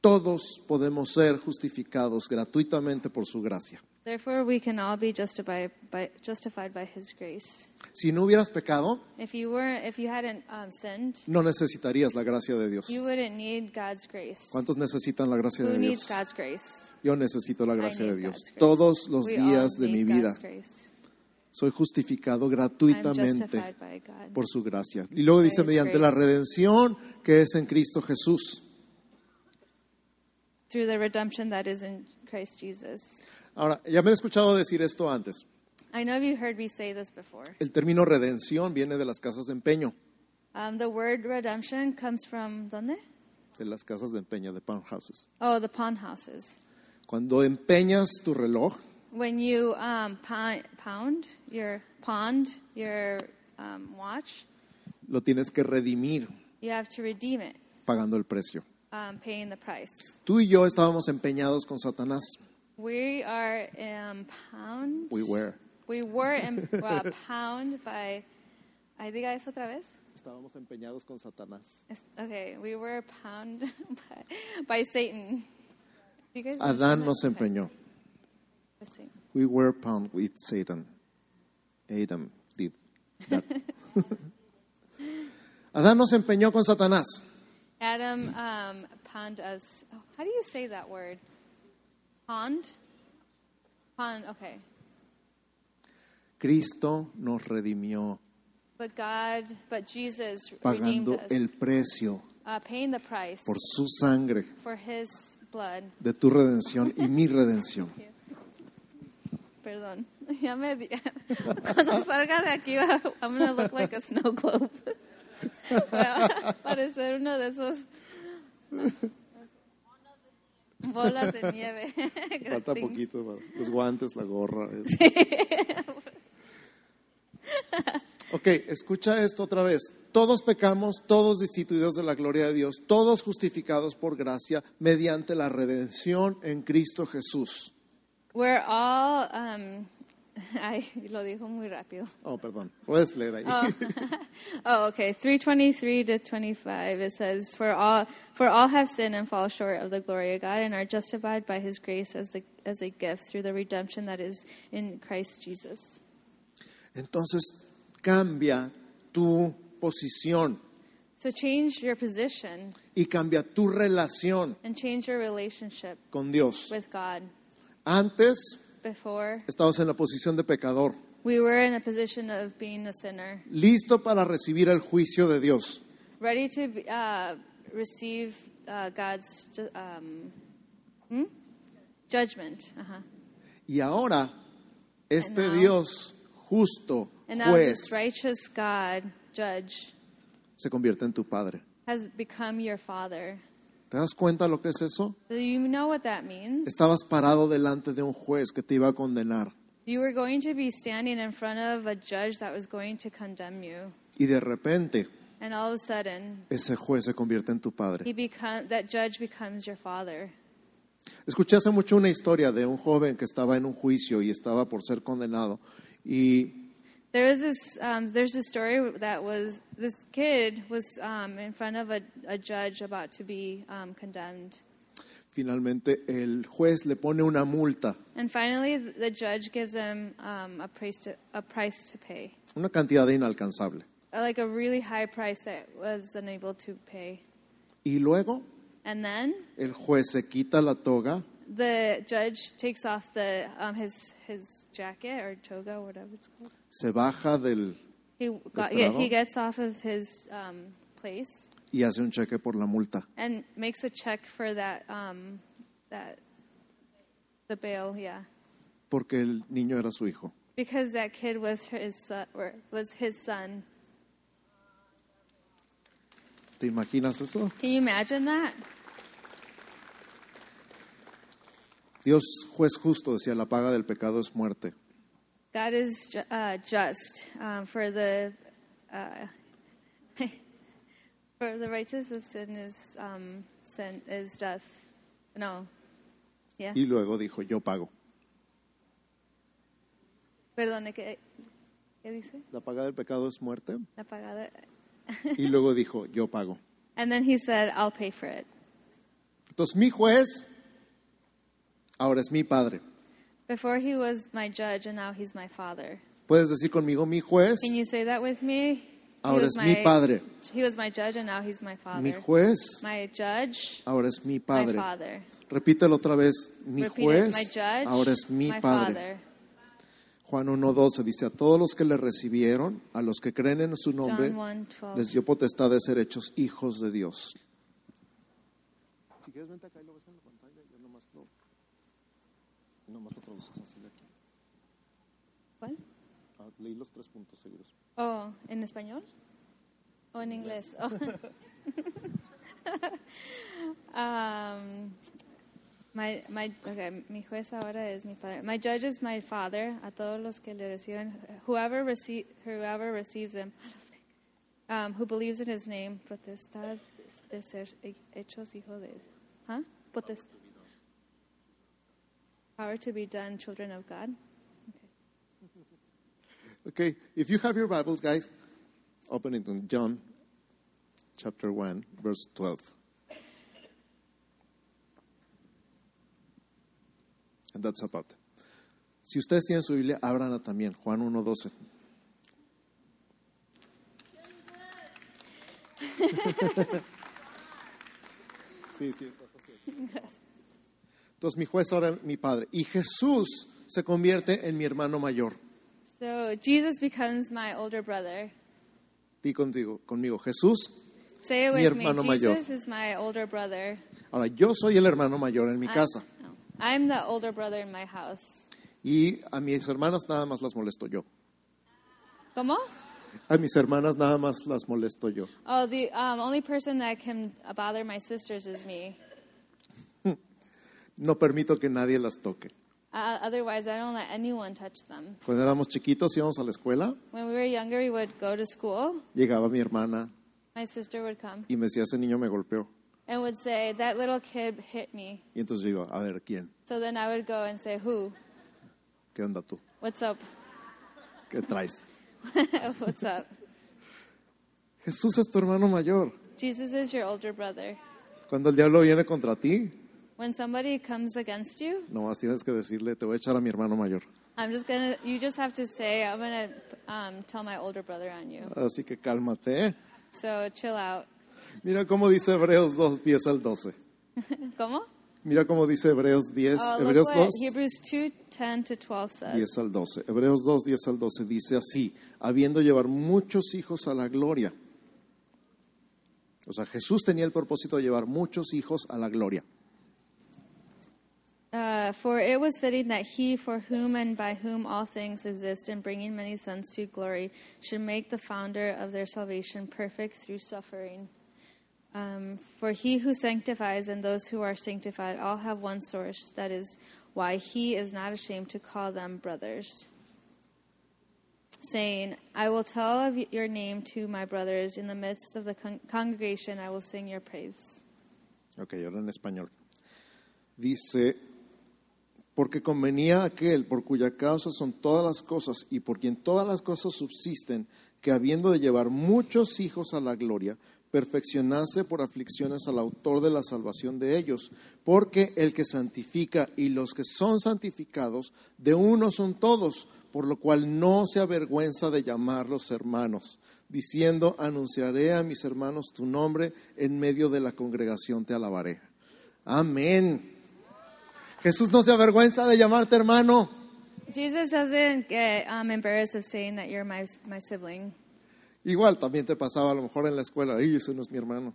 todos podemos ser justificados gratuitamente por su gracia. Therefore, we can all be justified by, justified by His grace. Si no hubieras pecado, If you were, if you hadn't um, sinned, no necesitarías la gracia de Dios. you wouldn't need God's grace. ¿Cuántos necesitan la gracia Who de needs Dios? God's grace? Yo necesito la I gracia de need Dios. God's grace. Todos los We días de mi need vida God's grace. Soy justificado gratuitamente por su gracia. Y luego dice, mediante la redención que es en Cristo Jesús. through the redemption that is in Christ Jesus. Ahora, ya me he escuchado decir esto antes. I know you heard me say this before. El término redención viene de las casas de empeño, Um, the word redemption comes from ¿dónde? de las casas de empeño, de pawn houses. Oh, the pawn houses. Cuando empeñas tu reloj, When you um, pound, your pawned your um, watch, lo tienes que redimir you have to redeem it, pagando el precio. um, paying the price. Tú y yo estábamos empeñados con Satanás. We are um, pound. We were. We were in, uh, pound by. I diga eso otra vez. Estábamos empeñados con Satanás. Es- Okay, we were pound by, by Satan. You guys Adán nos that? Okay. empeñó. Satan. We were pound with Satan. Adam did that. Adán nos empeñó con Satanás. Adam um, pound us. Oh, how do you say that word? Pond? Pond, okay. Cristo nos redimió But God, but Jesus redeemed pagando us, el precio uh, paying the price por su sangre for His blood. de tu redención y mi redención. Perdón. Ya me di- Cuando salga de aquí, I'm to look like a snow globe. Voy a parecer uno de esos bolas de nieve. Falta poquito, los guantes, la gorra. Ok, escucha esto otra vez. Todos pecamos, todos destituidos de la gloria de Dios, todos justificados por gracia mediante la redención en Cristo Jesús. We're all, um, ay, lo dijo muy rápido. Oh, perdón, puedes leer ahí. Oh, okay. 323 to 25 it says for all for all have sinned and fall short of the glory of God and are justified by his grace as the as a gift through the redemption that is in Christ Jesus. Entonces cambia tu posición So change your position y cambia tu relación and change your relationship con Dios. with God. Antes Before estabas en la posición de pecador, we were in a position of being a sinner, listo para recibir el juicio de Dios. ready to uh, receive uh, God's ju- um, hmm? judgment. Uh-huh. Y ahora, este And now- Dios justo, And now juez, this righteous God, judge, se convierte en tu Padre. has become your father. ¿Te das cuenta lo que es eso? Do you know what that means? Estabas parado delante de un juez que te iba a condenar You were going to be standing in front of a judge that was going to condemn you. y de repente And all of a sudden, ese juez se convierte en tu he Padre. become, that judge becomes your father. Escuché hace mucho una historia de un joven que estaba en un juicio y estaba por ser condenado y There is this, um, there's a story that was, this kid was um, in front of a, a judge about to be um, condemned. finalmente el juez le pone una multa, And finally, the judge gives him um, a, price to, a price to pay. una cantidad inalcanzable. like a really high price that was unable to pay. Y luego And then el juez se quita la toga, the judge takes off the um, his his jacket or toga, whatever it's called. se baja del He got, yeah, he gets off of his um, place y hace un cheque por la multa. and makes a check for that um, that the bail, yeah, porque el niño era su hijo. because that kid was his son, or was his son. ¿Te imaginas eso? Can you imagine that? Dios, juez justo, decía, la paga del pecado es muerte. God is uh, just um, for the uh, for the righteous of sin is um, sin is death. No, yeah. Y luego dijo, yo pago. Perdone, ¿qué, qué dice? La paga del pecado es muerte. La pagada. Y luego dijo, yo pago. And then he said, "I'll pay for it." Entonces mi juez ahora es mi padre. Before he was my judge, and now he's my father. Puedes decir conmigo, mi juez Can you say that with me? Ahora es mi padre. He was my judge, and now he's my Mi father. juez My judge, ahora es mi my padre. father. Repítelo otra vez. Mi Repeat it. juez my judge, ahora es mi my padre. father. Juan 1.12 dice, a todos los que le recibieron, a los que creen en su nombre, John 1:12. les dio potestad de ser hechos hijos de Dios. Si quieres, vente acá y lo ves en pantalla, yo nomás lo, nomás lo traduces así de aquí. ¿Cuál? Ah, leí los tres puntos seguidos. Oh, ¿en español? ¿O en inglés? Oh. um, my, my, okay, mi juez ahora es mi padre. My judge is my father. A todos los que le reciben, whoever, receive, whoever receives him, um, who believes in his name, potestad de ser hechos hijo de... Huh? Potestad. Power to be done, children of God. Okay, if you have your Bibles, guys, open it to John chapter 1, verse 12. And that's about it. Si ustedes tienen su Biblia, ábranla también, Juan 1, 12. sí, sí, está fácil. Entonces mi juez ahora es mi padre. Y Jesús se convierte en mi hermano mayor. So Jesus becomes my older brother. Di contigo, conmigo, Jesús. Say it Mi with me. hermano mayor. Jesus is my older brother. Ahora, yo soy el hermano mayor en mi I- casa. no. I'm the older brother in my house. Y a mis hermanas nada más las molesto yo. ¿Cómo? A mis hermanas nada más las molesto yo. Oh, the um, only person that can bother my sisters is me. No permito que nadie las toque. Uh, otherwise, I don't let anyone touch them. Cuando éramos chiquitos íbamos a la escuela, When we were younger, we would go to school. llegaba mi hermana My sister would come y me decía, ese niño me golpeó. and would say, That little kid hit me. Y entonces yo iba, a ver, ¿quién? So then I would go and say, Who? ¿Qué onda tú? What's up? ¿Qué traes? What's up? Jesús es tu hermano mayor. Jesus is your older brother. Cuando el diablo viene contra ti, When somebody comes against you, nomás tienes que decirle, te voy a echar a mi hermano mayor. I'm just gonna, you just have to say, I'm gonna um, tell my older brother on you. Así que cálmate. So chill out. Mira cómo dice Hebreos 2, 10 al 12. ¿Cómo? Mira cómo dice Hebreos 10, Oh, look Hebreos what 2, Hebrews 2, 10 to 12 says. 10 al 12. Hebreos 2, 10 al 12 dice así, habiendo llevar muchos hijos a la gloria. O sea, Jesús tenía el propósito de llevar muchos hijos a la gloria. Uh, for it was fitting that he, for whom and by whom all things exist, in bringing many sons to glory, should make the founder of their salvation perfect through suffering. Um, for he who sanctifies and those who are sanctified all have one source. That is why he is not ashamed to call them brothers. Saying, I will tell of your name to my brothers. In the midst of the con- congregation, I will sing your praise. Ok, ahora en español. Dice, porque convenía aquel por cuya causa son todas las cosas y por quien todas las cosas subsisten, que habiendo de llevar muchos hijos a la gloria, perfeccionase por aflicciones al autor de la salvación de ellos, porque el que santifica y los que son santificados, de uno son todos, por lo cual no se avergüenza de llamarlos hermanos, diciendo, anunciaré a mis hermanos tu nombre, en medio de la congregación te alabaré. Amén. Jesús no se avergüenza de llamarte hermano. Jesus doesn't get um, embarrassed of saying that you're my, my sibling. Igual también te pasaba a lo mejor en la escuela, ay, ese no es mi hermano.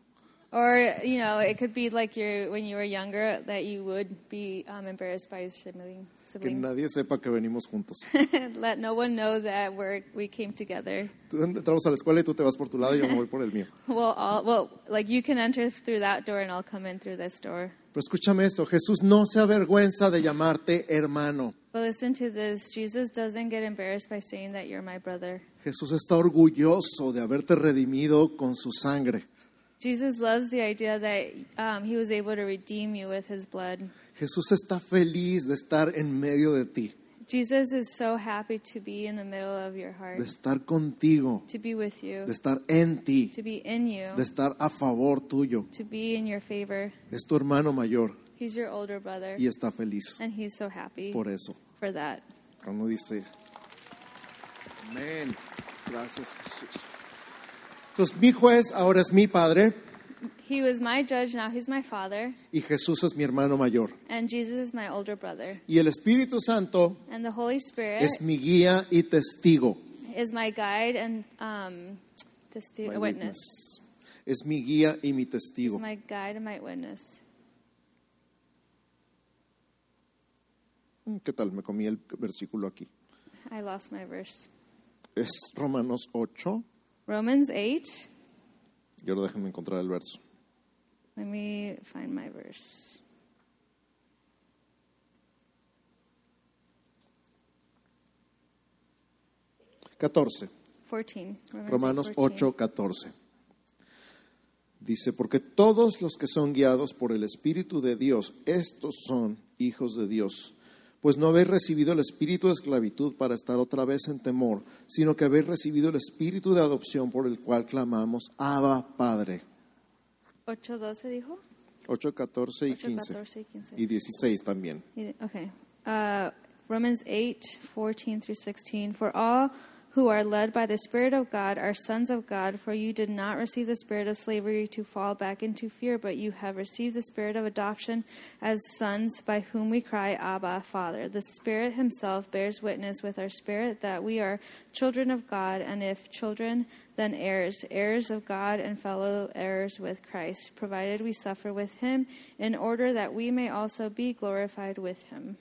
Or, you know, it could be like you're, when you were younger that you would be um, embarrassed by your sibling. Que nadie sepa que venimos juntos. Let no one know that we're, we came together. Tú entramos a la escuela y tú te vas por tu lado y yo me voy por el mío. Well, all, well, like you can enter through that door and I'll come in through this door. Pero escúchame esto, Jesús no se avergüenza de llamarte hermano. But listen to this Jesus doesn't get embarrassed by saying that you're my brother. Jesús está orgulloso de haberte redimido con su sangre. Jesus loves the idea that um, he was able to redeem you with his blood. Jesús está feliz de estar en medio de ti, Jesus is so happy to be in the middle of your de heart, estar contigo, to be with you, de estar en ti, to be in you, de estar a favor tuyo. to be in your favor. Es tu hermano mayor He's your older brother, y está feliz and he's so happy por eso. for that. Cuando dice, amén, gracias Jesús. Entonces mi juez ahora es mi padre He was my judge, now he's my father, y Jesús es mi hermano mayor. and Jesus is my older brother. Y el Espíritu Santo And the Holy Spirit es mi guía y testigo. is my guide and um, testi- My witness. witness. Es mi guía y mi testigo. my guide and my witness. Mm, ¿Qué tal? Me comí el versículo aquí. I lost my verse. Es Romanos 8. Romans 8. Y ahora déjenme encontrar el verso. Let me find my verse. Catorce. 14. Romans Romanos 8, 14. 8, 14. Dice, porque todos los que son guiados por el Espíritu de Dios, estos son hijos de Dios. Pues no habéis recibido el espíritu de esclavitud para estar otra vez en temor, sino que habéis recibido el espíritu de adopción por el cual clamamos, Abba Padre. 8, 12 dijo. 8, 14 y 8, 15. 14 y 15. Y 16 también. Okay. Uh, Romans 8, 14 through 16. For all who are led by the Spirit of God are sons of God, for you did not receive the spirit of slavery to fall back into fear, but you have received the spirit of adoption as sons, by whom we cry, Abba, Father. The Spirit Himself bears witness with our spirit that we are children of God, and if children, then heirs, heirs of God and fellow heirs with Christ, provided we suffer with Him, in order that we may also be glorified with Him.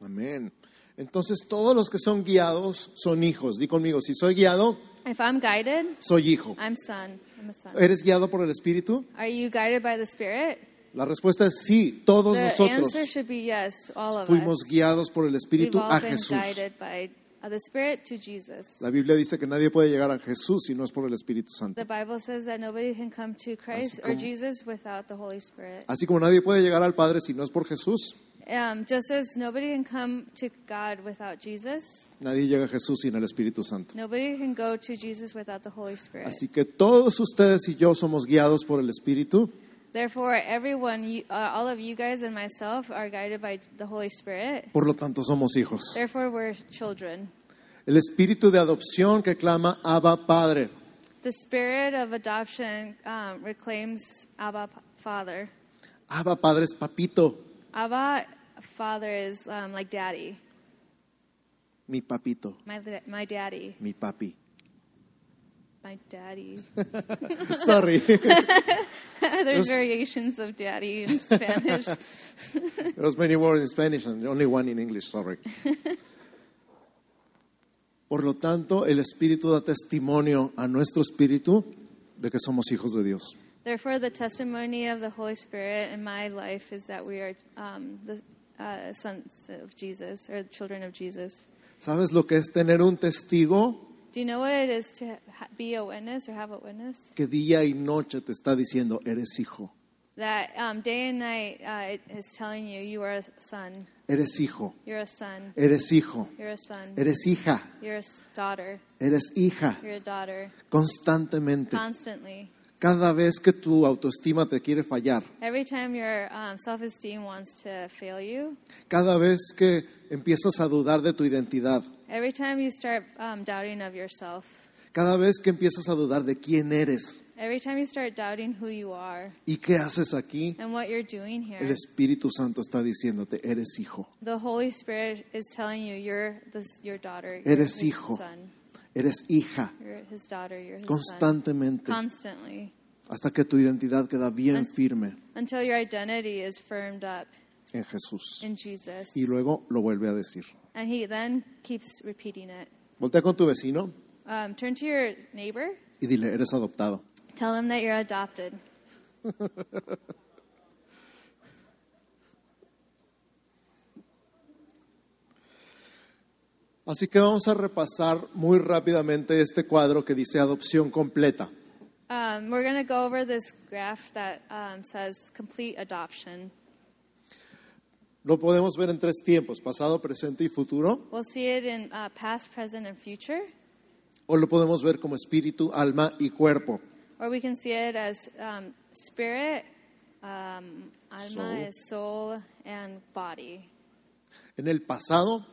Amén. Entonces todos los que son guiados son hijos. Di conmigo, si soy guiado, If I'm guided, soy hijo. I'm son. I'm a son. ¿Eres guiado por el Espíritu? Are you guided by the Spirit? La respuesta es sí, todos The nosotros answer should be yes, all of fuimos us. guiados por el We've Espíritu all a been Jesús. guided by the Spirit to Jesus. La Biblia dice que nadie puede llegar a Jesús si no es por el Espíritu Santo. The Bible says that nobody can come to Christ Así or como- Jesus without the Holy Spirit. Así como nadie puede llegar al Padre si no es por Jesús, Um, just as nobody can come to God without Jesus, nadie llega a Jesús sin el Espíritu Santo. nobody can go to Jesus without the Holy Spirit. Así que todos ustedes y yo somos guiados por el Espíritu Therefore, everyone, you, uh, all of you guys and myself, are guided by the Holy Spirit. por lo tanto somos hijos. Therefore, we're children. El espíritu de adopción que clama Abba Padre. The spirit of adoption um, reclaims Abba P- Father. Abba Padre es papito, Abba Father is um, like daddy, mi papito, my, my daddy, mi papi. my daddy. Sorry. There's variations of daddy in Spanish. There's many words in Spanish and only one in English, sorry. Por lo tanto, el Espíritu da testimonio a nuestro espíritu de que somos hijos de Dios. Therefore, the testimony of the Holy Spirit in my life is that we are um, the uh, sons of Jesus or children of Jesus. ¿Sabes lo que es tener un testigo? Do you know what it is to ha- be a witness or have a witness? que día y noche te está diciendo, eres hijo, That um, day and night uh, it is telling you you are a son, eres hijo, you're a son, eres hijo, you're a son, eres hija, you're a s- daughter, eres hija, you're a daughter, constantemente. constantly. Cada vez que tu autoestima te quiere fallar, Every time your um, self esteem wants to fail you, cada vez que empiezas a dudar de tu identidad, every time you start um, doubting of yourself, cada vez que empiezas a dudar de quién eres. Every time you start doubting who you are. Y qué haces aquí, and what you're doing el here, Espíritu Santo está diciéndote, eres hijo, the Holy Spirit is telling you you're this, your daughter, you're Eres his hijo. son, eres hija, daughter, constantemente, constantly, hasta que tu identidad queda bien firme until your identity is firmed up en Jesús. in Jesus. Y luego lo vuelve a decir. And he then keeps repeating it. Voltea con tu vecino Um, turn to your neighbor, y dile, eres adoptado. tell him that you're adopted. Así que vamos a repasar muy rápidamente este cuadro que dice adopción completa. Um, we're going to go over this graph that um, says complete adoption. Lo podemos ver en tres tiempos, pasado, presente y futuro, We'll see it in uh, past, present, and future, o lo podemos ver como espíritu, alma y cuerpo. or we can see it as um, spirit, um, alma Soul. soul, and body. En el pasado,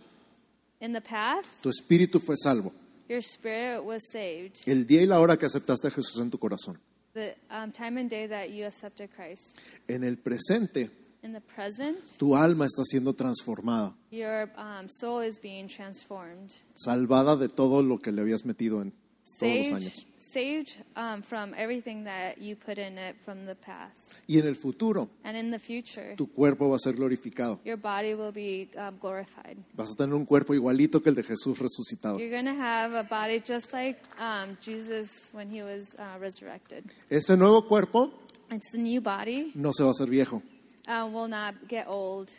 In the past, tu espíritu fue salvo. your spirit was saved. El día y la hora que aceptaste a Jesús en tu corazón. The um, time and day that you accepted Christ. En el presente, In the present, tu alma está siendo transformada, your um, soul is being transformed. salvada de todo lo que le habías metido en todos los saved, años. saved um, from everything that you put in it from the past. Y en el futuro, And in the future, tu cuerpo va a ser glorificado. your body will be um, glorified. Vas a tener un cuerpo igualito que el de Jesús resucitado. You're going to have a body just like um, Jesus when he was uh, resurrected. Ese nuevo cuerpo It's the new body, no se va a hacer viejo, uh, will not get old,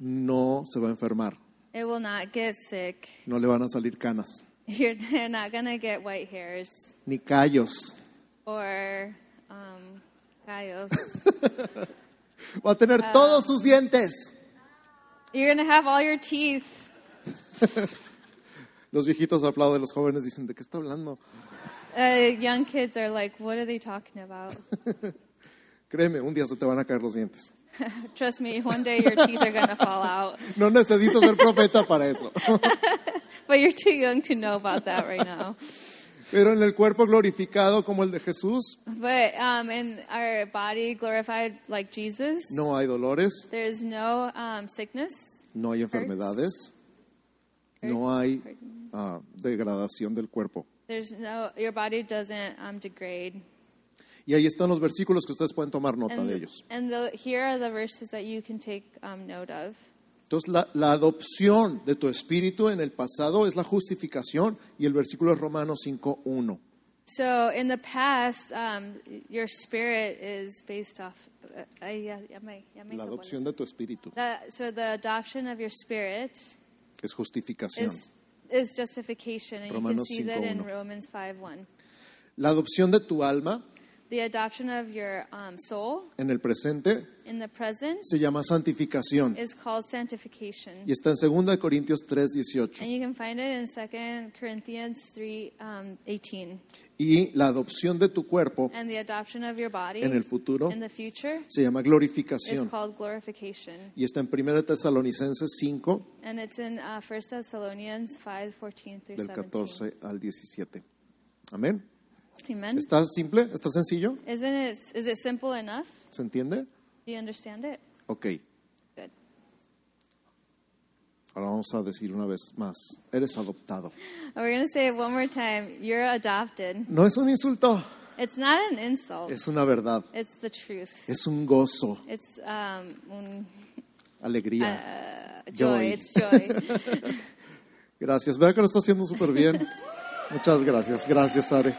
no se va a enfermar, it will not get sick. no le van a salir canas, You're, not going to get white hairs ni callos. or um, callos. Va a tener todos sus dientes. You're going to have all your teeth. Los viejitos aplauden, los jóvenes dicen, ¿de qué está hablando? Uh, young kids are like, what are they talking about? Créeme, un día se te van a caer los dientes. Trust me, one day your teeth are to fall out. No necesito ser profeta para eso. But you're too young to know about that right now. Pero en el cuerpo glorificado como el de Jesús, But um, in our body glorified like Jesus, no hay dolores, there's no um, sickness, no hay enfermedades, no hay ah, degradación del cuerpo. there's no, your body doesn't um, degrade. Y ahí están los versículos que ustedes pueden tomar nota de And, ellos. and the, here are the verses that you can take um, note of. Entonces, la, la adopción de tu espíritu en el pasado es la justificación y el versículo es Romanos 5.1. So in the past, um, your spirit is based off. Uh, ya me La adopción de tu espíritu. Uh, so the adoption of your spirit es justificación. is is justification, and Romanos you can see that in 5:1. Romans 5:1. La adopción de tu alma The adoption of your um, soul en el presente in the present se llama santificación is called sanctification, y está en 2 Corintios 3.18. and you can find it in 2 Corinthians 3 um, 18. Y la adopción de tu cuerpo And the adoption of your body en el futuro in the future se llama is glorificación called glorification. y está en 1 Tesalonicenses 5 And it's in uh, 1 Thessalonians 5, 14 through del 17. 14 al 17. Amén. Amen. ¿Está simple? ¿Está sencillo? Isn't it, is it simple enough? ¿Se entiende? Do you understand it? Ok. Good. Ahora vamos a decir una vez más, eres adoptado. We're going to say it one more time. You're adopted. No es un insulto, It's not an insult. es una verdad, It's the truth. es un gozo, It's um, un, alegría. uh, joy. Joy. It's joy. Gracias, vea que lo está haciendo súper bien. Muchas gracias, gracias Are.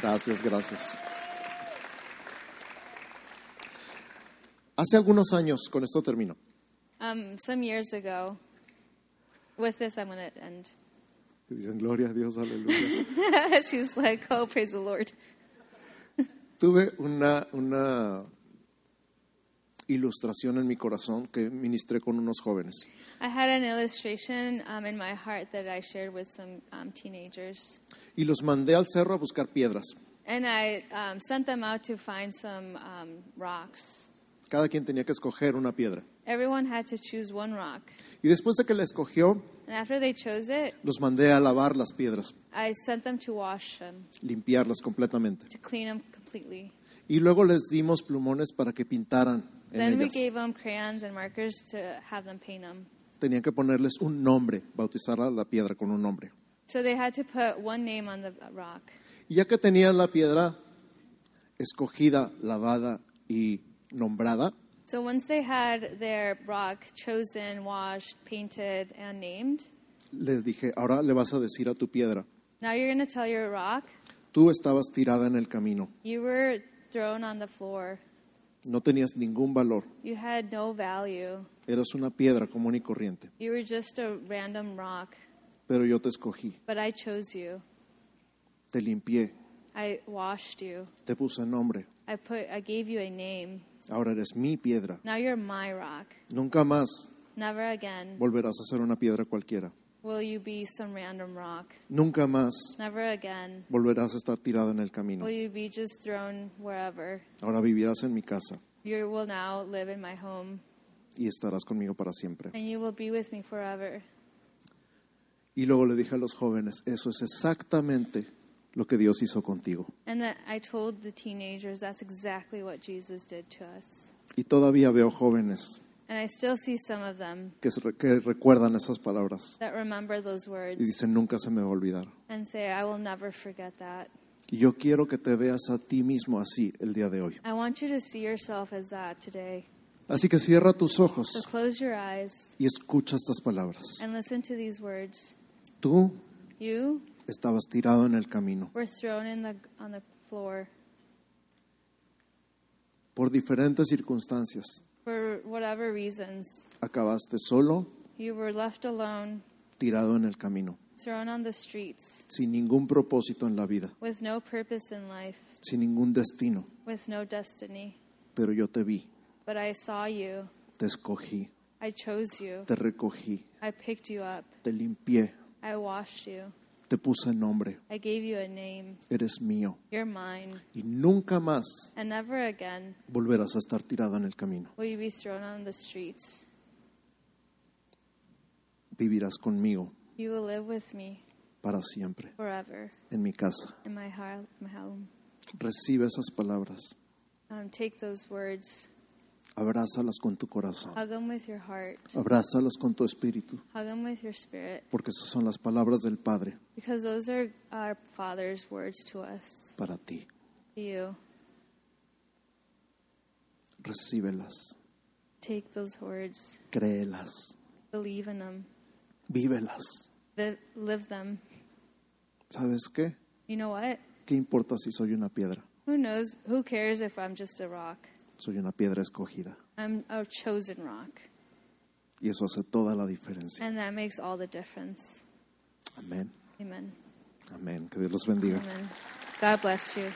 Gracias, gracias. Hace algunos años, con esto termino, um, some years ago, with this, I'm going to end. te dicen gloria a Dios, aleluya. She's like, oh, praise the Lord. Tuve una, una ilustración en mi corazón que ministré con unos jóvenes. I had an illustration um, in my heart that I shared with some um, teenagers. Y los mandé al cerro a buscar piedras. And I um, sent them out to find some um, rocks. Cada quien tenía que escoger una piedra. Everyone had to choose one rock. Y después de que la escogió, And after they chose it, los mandé a lavar las piedras, I sent them to wash them, limpiarlas completamente. to clean them completely. Y luego les dimos plumones para que pintaran en Then we ellas. gave them crayons and markers to have them paint them. Tenían que ponerles un nombre, bautizar a la piedra con un nombre. So they had to put one name on the rock. Y ya que tenían la piedra escogida, lavada y nombrada, So once they had their rock chosen, washed, painted, and named, les dije, ahora le vas a decir a tu piedra, now you're going to tell your rock, tú estabas tirada en el camino, you were thrown on the floor. No tenías ningún valor, You had no value. eras una piedra común y corriente, You were just a random rock, pero yo te escogí, but I chose you. te limpié, I washed you. te puse nombre, I put I gave you a name. ahora eres mi piedra. Now you're my rock. Nunca más Never again volverás a ser una piedra cualquiera. Will you be some random rock. Nunca más Never again volverás a estar tirado en el camino. will you be just thrown wherever. Ahora vivirás en mi casa You will now live in my home y estarás conmigo para siempre. and you will be with me forever. Y luego le dije a los jóvenes, eso es exactamente lo que Dios hizo contigo. And that I told the teenagers that's exactly what Jesus did to us. Y todavía veo jóvenes And I still see some of them que, se- que recuerdan esas palabras that remember those words y dicen, nunca se me va a olvidar. and say, I will never forget that. Y yo quiero que te veas a ti mismo así el día de hoy. I want you to see yourself as that today. Así que cierra tus So ojos close your eyes y escucha estas palabras. and listen to these words. Tú You estabas tirado en el camino were thrown in the, on the floor por diferentes circunstancias. For whatever reasons. Acabaste solo, You were left alone, tirado en el camino, thrown on the streets, sin ningún propósito en la vida, with no purpose in life, sin ningún destino. with no destiny. Pero yo te vi, But I saw you. te escogí, I chose you. te recogí, I picked you up. te limpié, I washed you. Te puse nombre, I gave you a name. eres mío. You're mine. Y nunca más And never again volverás a estar tirado en el camino. will you be thrown on the streets. Vivirás conmigo You will live with me para siempre forever en mi casa. in my, heart, my home. Recibe esas palabras, Um, take those words, abrázalas con tu corazón, hug them with your heart, abrázalas con tu espíritu, hug them with your spirit, porque esas son las palabras del Padre because those are our Father's words to us, para ti. to you. Recíbelas, Take those words, créelas, believe in them, vívelas. vi- live them. ¿Sabes qué? You know what? ¿Qué importa si soy una piedra? Who knows? Who cares if I'm just a rock? Soy una piedra escogida. I'm a chosen rock. Y eso hace toda la diferencia. And that makes all the difference. Amén. Amen. Amén. Que Dios los bendiga. Amen. God bless you.